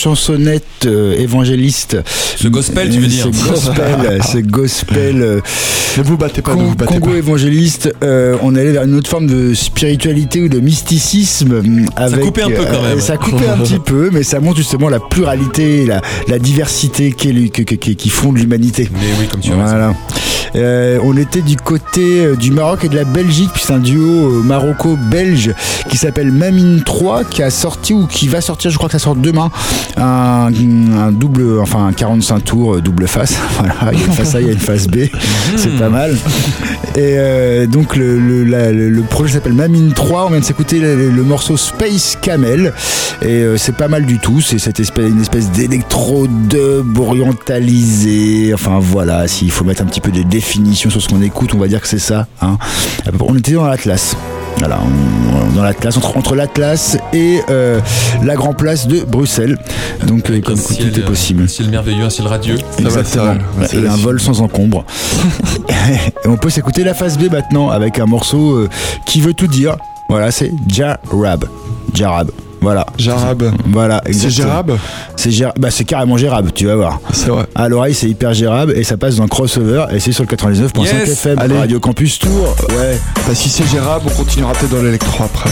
Douces chansonnettes euh, évangélistes. Ce gospel, tu veux dire Ce gospel, ce gospel. euh, Ne vous battez pas, ne vous battez Congo pas. évangéliste, euh, on allait vers une autre forme de spiritualité ou de mysticisme. Avec, coupait un peu quand même. Ça coupait un petit peu, mais ça montre justement la pluralité, la, la diversité qui, qui, qui- qui font de l'humanité. Mais oui, comme tu as raison. Euh, on était du côté euh, du Maroc et de la Belgique, puis c'est un duo euh, maroco-belge qui s'appelle Mamine 3, qui a sorti ou qui va sortir, je crois que ça sort demain, un, un double, enfin un 45 tours double face. Voilà, il y a une face A, il y a une face B, c'est pas mal. Et euh, donc le, projet s'appelle Mamine 3, on vient de s'écouter le, le morceau Space Camel, et euh, c'est pas mal du tout, c'est cette espèce, une espèce d'électro-dub orientalisé, enfin voilà, s'il faut mettre un petit peu de définition sur ce qu'on écoute, on va dire que c'est ça. Hein. On était dans l'Atlas. Voilà, on- dans l'Atlas, entre, entre l'Atlas et euh, la Grand Place de Bruxelles. Donc, euh, comme ciel, tout est possible. Un ciel merveilleux, un ciel radieux. Exactement. Et un vol sans encombre. et on peut s'écouter la phase B maintenant avec un morceau euh, qui veut tout dire. Voilà, c'est Jarab. Jarab. Voilà. Jarab. Voilà. C'est exactement. Gérab C'est Géra- bah, c'est carrément Gérab, tu vas voir. C'est vrai. À l'oreille, c'est hyper Gérab et ça passe dans crossover et c'est sur le 99.5 Yes. FM Allez. Radio Campus Tour. Ouais. Bah, si c'est Gérab, on continuera peut-être dans l'électro après.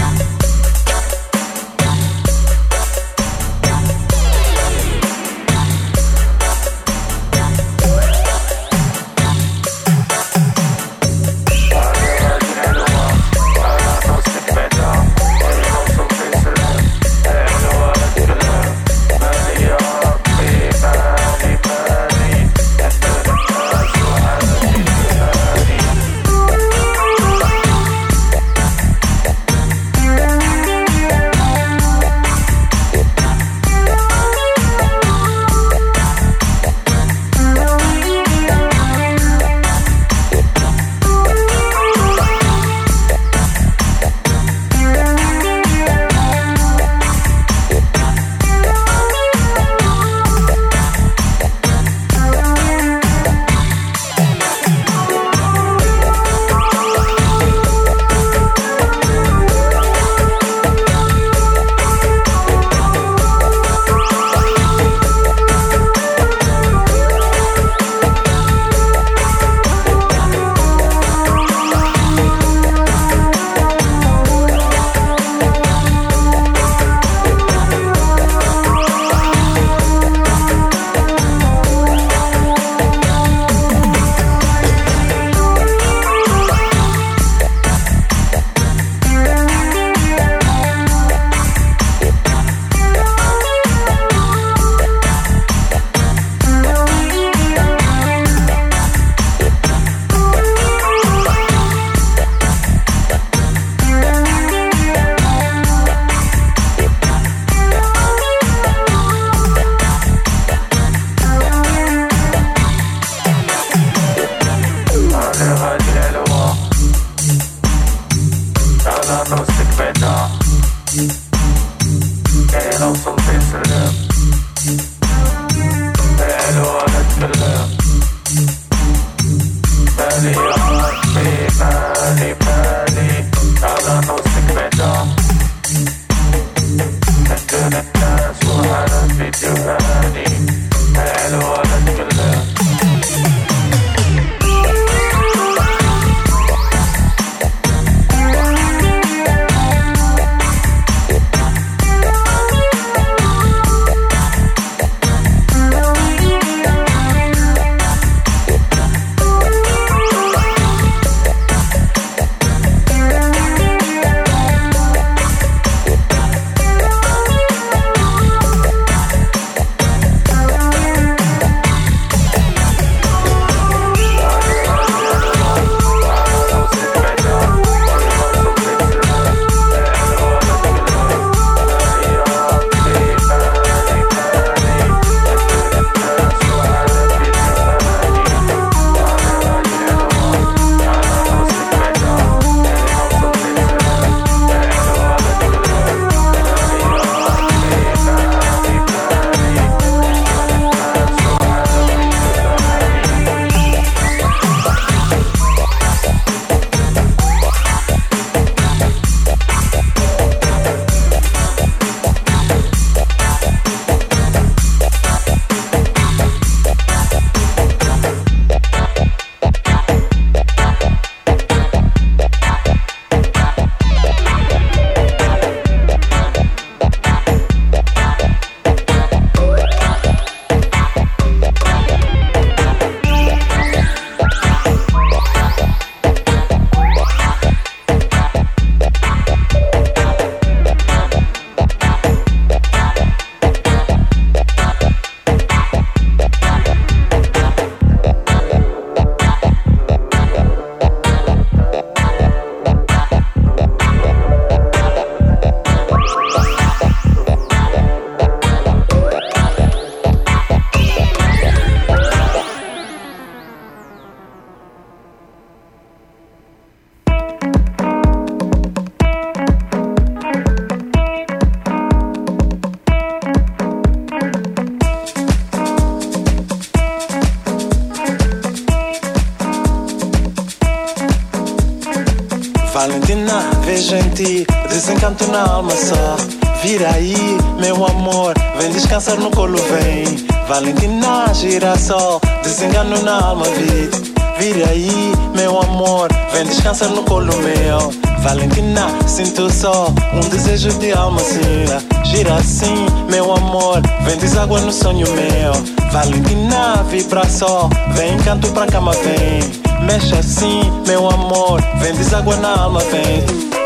câncer no colo meu. Valentina, sinto só um desejo de alma gira. Gira assim, meu amor, vem deságua no sonho meu. Valentina, vibra só, vem canto pra cama, vem. Mexe assim, meu amor, vem deságua na alma, vem.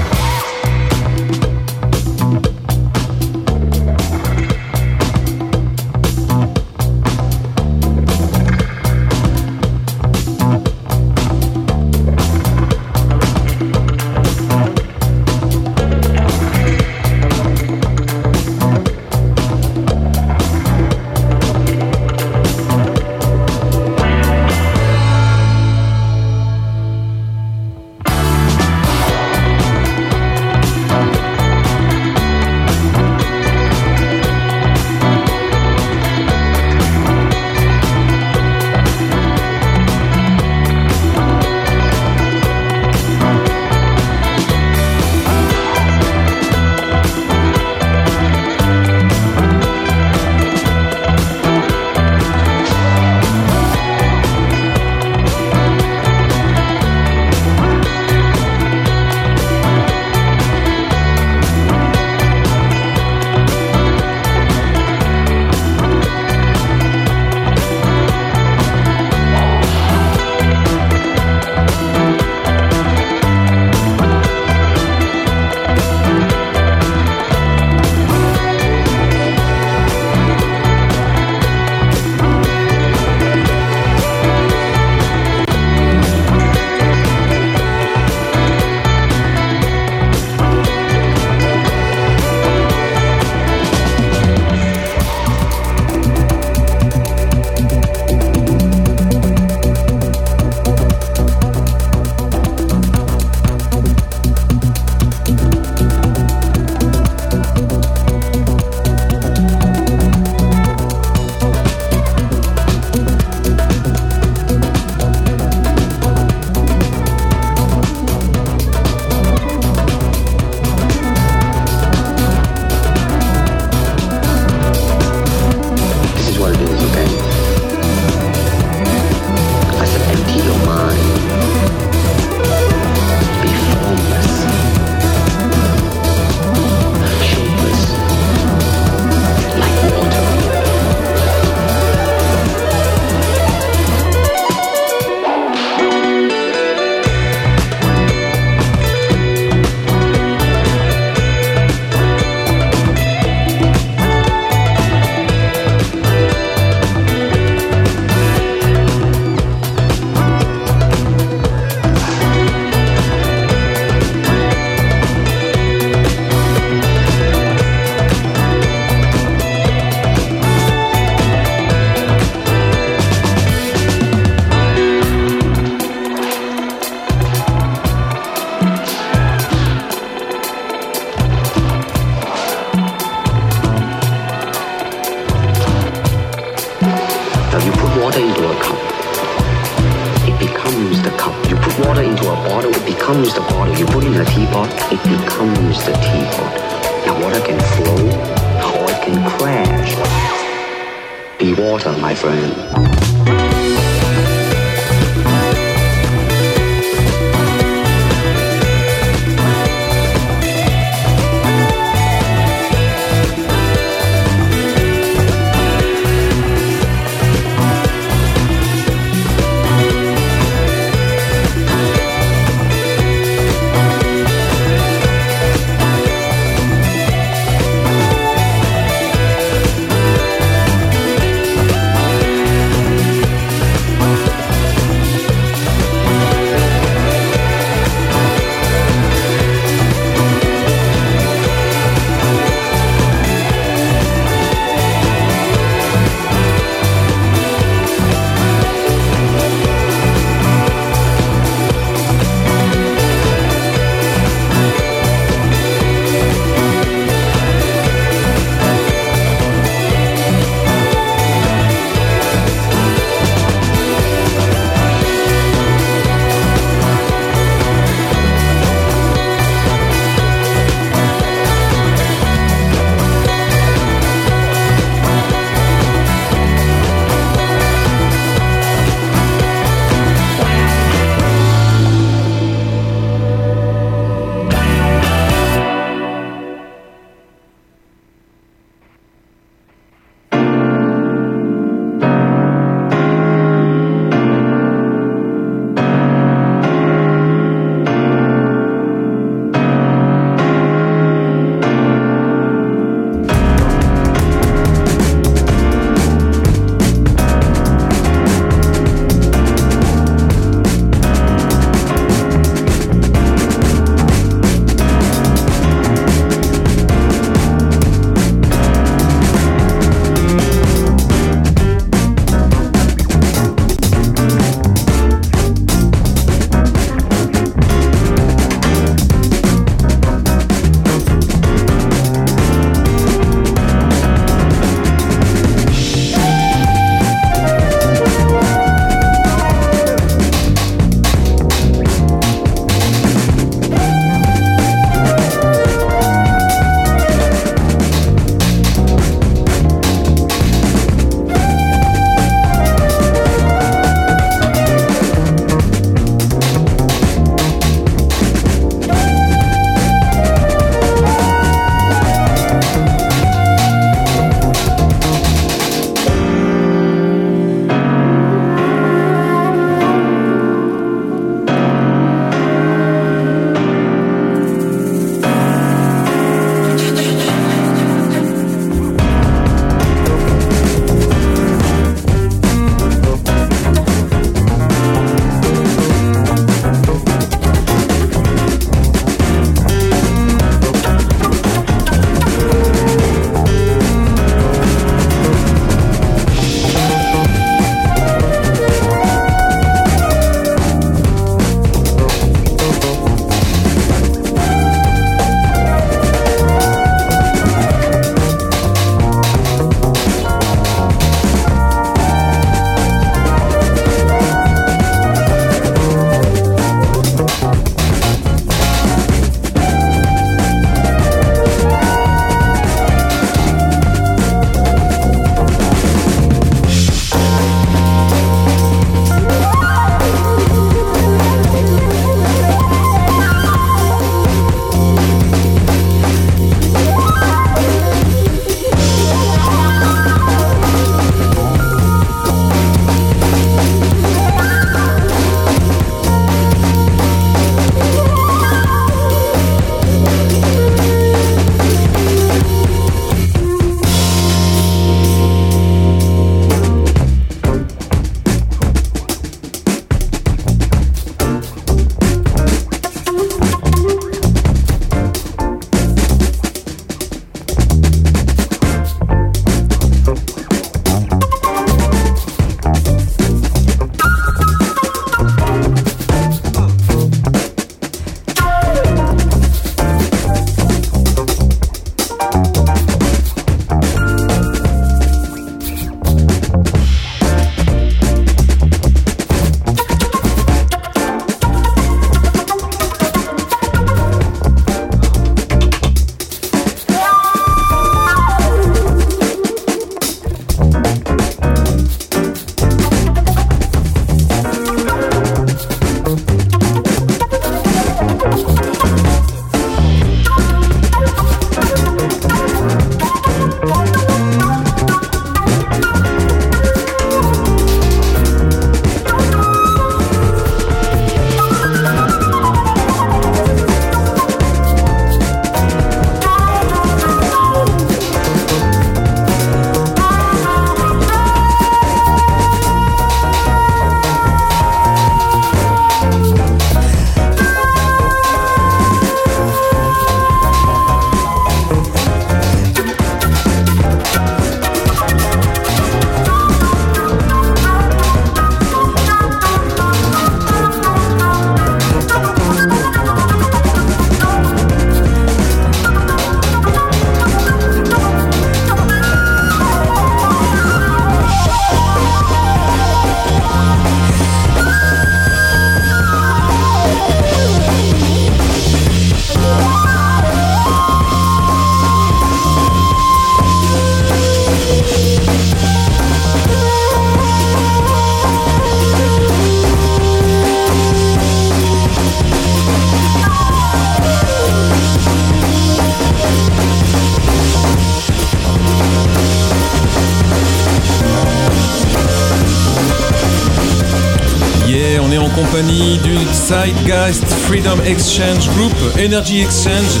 Compagnie du Zeitgeist Freedom Exchange Group, Energy Exchange.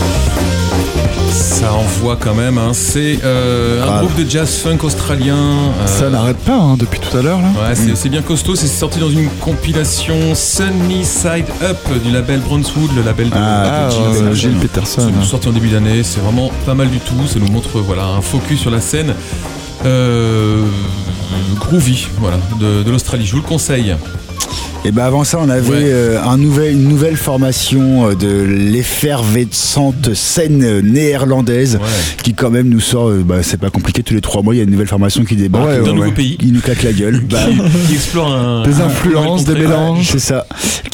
Ça envoie quand même, hein. c'est euh, un groupe de jazz funk australien. euh, Ça n'arrête pas hein, depuis tout à l'heure là. Ouais, c'est c'est bien costaud, c'est sorti dans une compilation Sunny Side Up du label Brownswood, le label de, Ah, de euh, Peterson. Gilles Peterson. C'est sorti en début d'année, c'est vraiment pas mal du tout, ça nous montre voilà, un focus sur la scène euh, groovy voilà, de, de l'Australie, je vous le conseille. Et ben avant ça, on avait Ouais. euh, un nouvel, une nouvelle formation euh, de l'effervescente scène néerlandaise qui quand même nous sort, euh, bah, c'est pas compliqué, tous les trois mois il y a une nouvelle formation qui débarque. Ouais, D'un nouveau pays. Qui nous claque la gueule. Bah, qui explore un, Des influences, un des mélanges. C'est ça.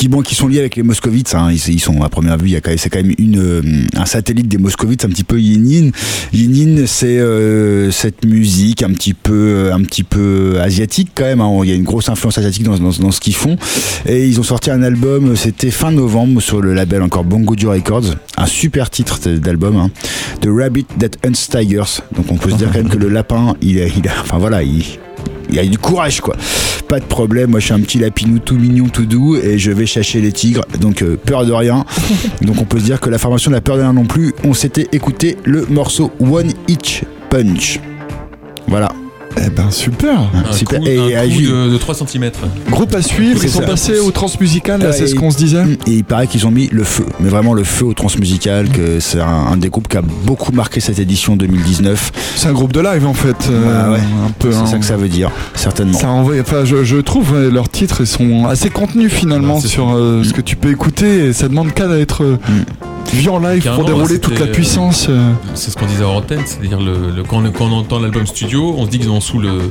Qui, sont liés avec les moscovites. Hein. Ils, sont à première vue, c'est quand même une, euh, un satellite des moscovites, un petit peu Yinin. Yinin, c'est euh, cette musique un petit peu, un petit peu asiatique quand même. hein. Il y a une grosse influence asiatique dans, ce qu'ils font. Et ils ont sorti un album. C'était fin novembre sur le label encore Bongo Joe Records. Un super titre d'album. Hein. The Rabbit That Hunts Tigers. Donc on peut se dire quand même que le lapin, il a, enfin voilà, il il a du courage quoi. Pas de problème, moi je suis un petit lapinou tout mignon, tout doux et je vais chasser les tigres, donc euh, peur de rien. donc on peut se dire que la formation n'a peur de rien non plus. On s'était écouté le morceau One Itch Punch. Voilà. Eh ben super. Un super. coup, et un à coup Ju- de, de 3 cm. Groupe à suivre, ils sont ça. passés au transmusical, là, Ouais, c'est ce qu'on se disait. Et il paraît qu'ils ont mis le feu, mais vraiment le feu au transmusical, que c'est un, un des groupes qui a beaucoup marqué cette édition 2019. C'est un groupe de live en fait. euh, ouais. Un peu. C'est hein. ça que ça veut dire, certainement. Ça envoie, enfin, je, je trouve ouais, leurs titres ils sont assez contenus finalement Ouais, c'est sur euh, ce que tu peux écouter et ça demande qu'à être euh, vu en live Carrément, pour dérouler toute la puissance. euh. C'est ce qu'on disait à antenne, c'est-à-dire le, le- quand, on, quand on entend l'album studio, on se dit qu'ils ont sous le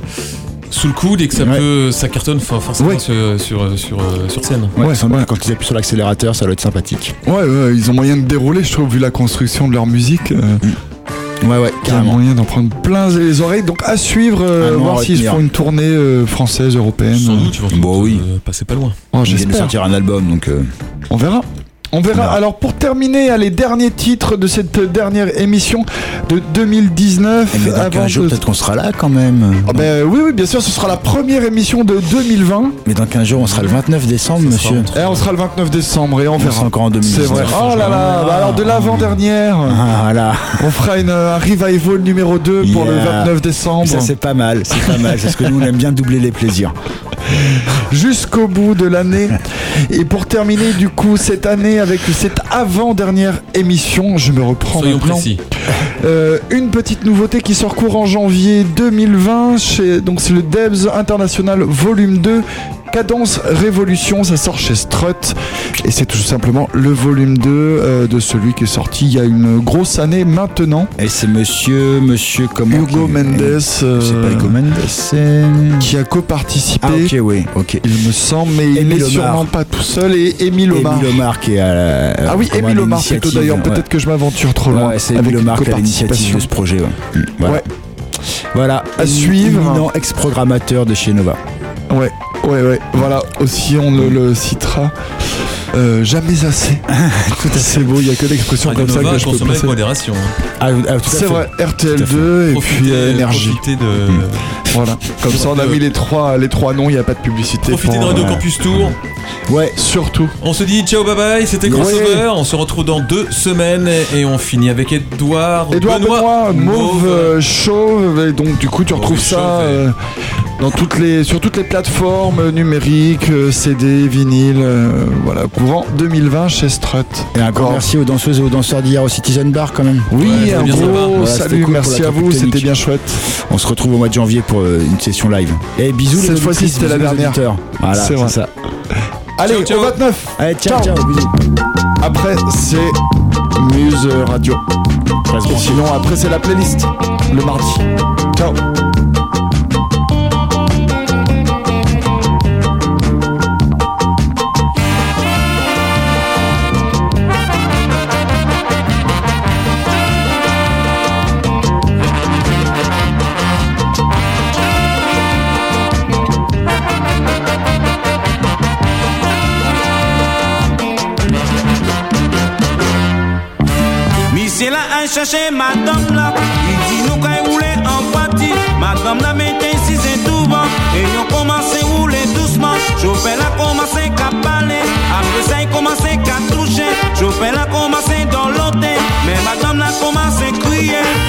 sous le coude et que ça Ouais. peut ça cartonne for- forcément Ouais. sur, sur, sur, euh, sur scène. Ouais, quand ils appuient sur l'accélérateur, ça doit être sympathique. Ouais, ouais, ils ont moyen de dérouler, je trouve, vu la construction de leur musique. euh, Ouais, ouais, Il y a carrément. moyen d'en prendre plein les oreilles. Donc à suivre, euh, Ah non, voir s'ils font une tournée euh, française, européenne. Sans doute, ils vont sans Bon, doute, oui. euh, passer pas loin. Oh, Ils viennent de J'espère. sortir un album, donc. euh, On verra. On verra. Alors pour terminer, les derniers titres de cette dernière émission de 2019. eh, mais dans avant 15 jours, de- peut-être qu'on sera là quand même. Ah ben, oui, oui, bien sûr, ce sera la première émission de 2020. Mais dans 15 jours, on sera le 29 décembre, Ça monsieur. sera Et on sera le 29 décembre et on On verra. sera encore en 2019. C'est vrai. Oh là là, bah alors de l'avant-dernière, Ah, voilà. on fera une, un revival numéro 2 pour le Yeah. 29 décembre. Ça, c'est pas mal, c'est pas mal. Parce que nous, on aime bien doubler les plaisirs. Jusqu'au bout de l'année. Et pour terminer, du coup, cette année avec cette avant-dernière émission, je me reprends Soyons maintenant. précis. Euh, une petite nouveauté qui sort courant janvier 2020, chez, donc c'est le Debs International Volume 2. Cadence Révolution, ça sort chez Strut et c'est tout simplement le volume 2 euh, de celui qui est sorti il y a une grosse année maintenant. Et c'est monsieur, monsieur comment Hugo qui- Mendes, C'est euh, pas Hugo Mendes, c'est. qui a coparticipé, Ah, ok, oui, ok. il me semble, mais il n'est sûrement pas tout seul et Émile Omar. Émile Omar qui est à la. Ah oui, Émile Omar plutôt d'ailleurs, ouais. peut-être que je m'aventure trop loin. Ouais, c'est Émile Omar qui à l'initiative de ce projet. Ouais. Mm, Voilà. Ouais. Voilà. À suivre. Ex-programmateur de chez Nova. Ouais, ouais, ouais. Voilà, aussi on le, le citera. Euh, jamais assez. C'est beau, il y a que l'expression Radio comme ça que je peux consommer avec placer. modération. hein. Ah, ah, C'est vrai, Tout à fait. RTL2 et puis énergie. Voilà. Comme ça, on a mis les trois, les trois noms. Il n'y a pas de publicité. profitez de Radio euh, Campus Tour. Ouais. Surtout. On se dit ciao bye bye, c'était Crossover. On se retrouve dans deux semaines et on finit avec Edouard Edouard Benoît, Mauve euh, Chauve. Et donc, du coup, tu retrouves ça euh, dans toutes les, sur toutes les plateformes numériques, CD, vinyle. euh, voilà, courant 2020 chez Strut. Et grand merci aux danseuses et aux danseurs d'hier au Citizen Bar quand même. Oui, Ouais, un gros Voilà, salut, cool merci à vous, c'était bien chouette. On se retrouve au mois de janvier pour euh, une session live. Et bisous Cette fois-ci, c'était la dernière. Voilà, C'est ça. Allez, Ciao, ciao. au 29. Allez, ciao, Ciao. ciao, bisous. Après, c'est Muse Radio. Et sinon, après, c'est la playlist, le mardi. Ciao. chercher madame là. Il dit nous quand rouler en partie. Madame la mettait si c'est tout bon. Et on commencé à rouler doucement. Chauffeur la commencé à parler. Après ça, il commençait à toucher. Chauffeur la commencé dans l'hôtel. Mais madame la commencé à crier.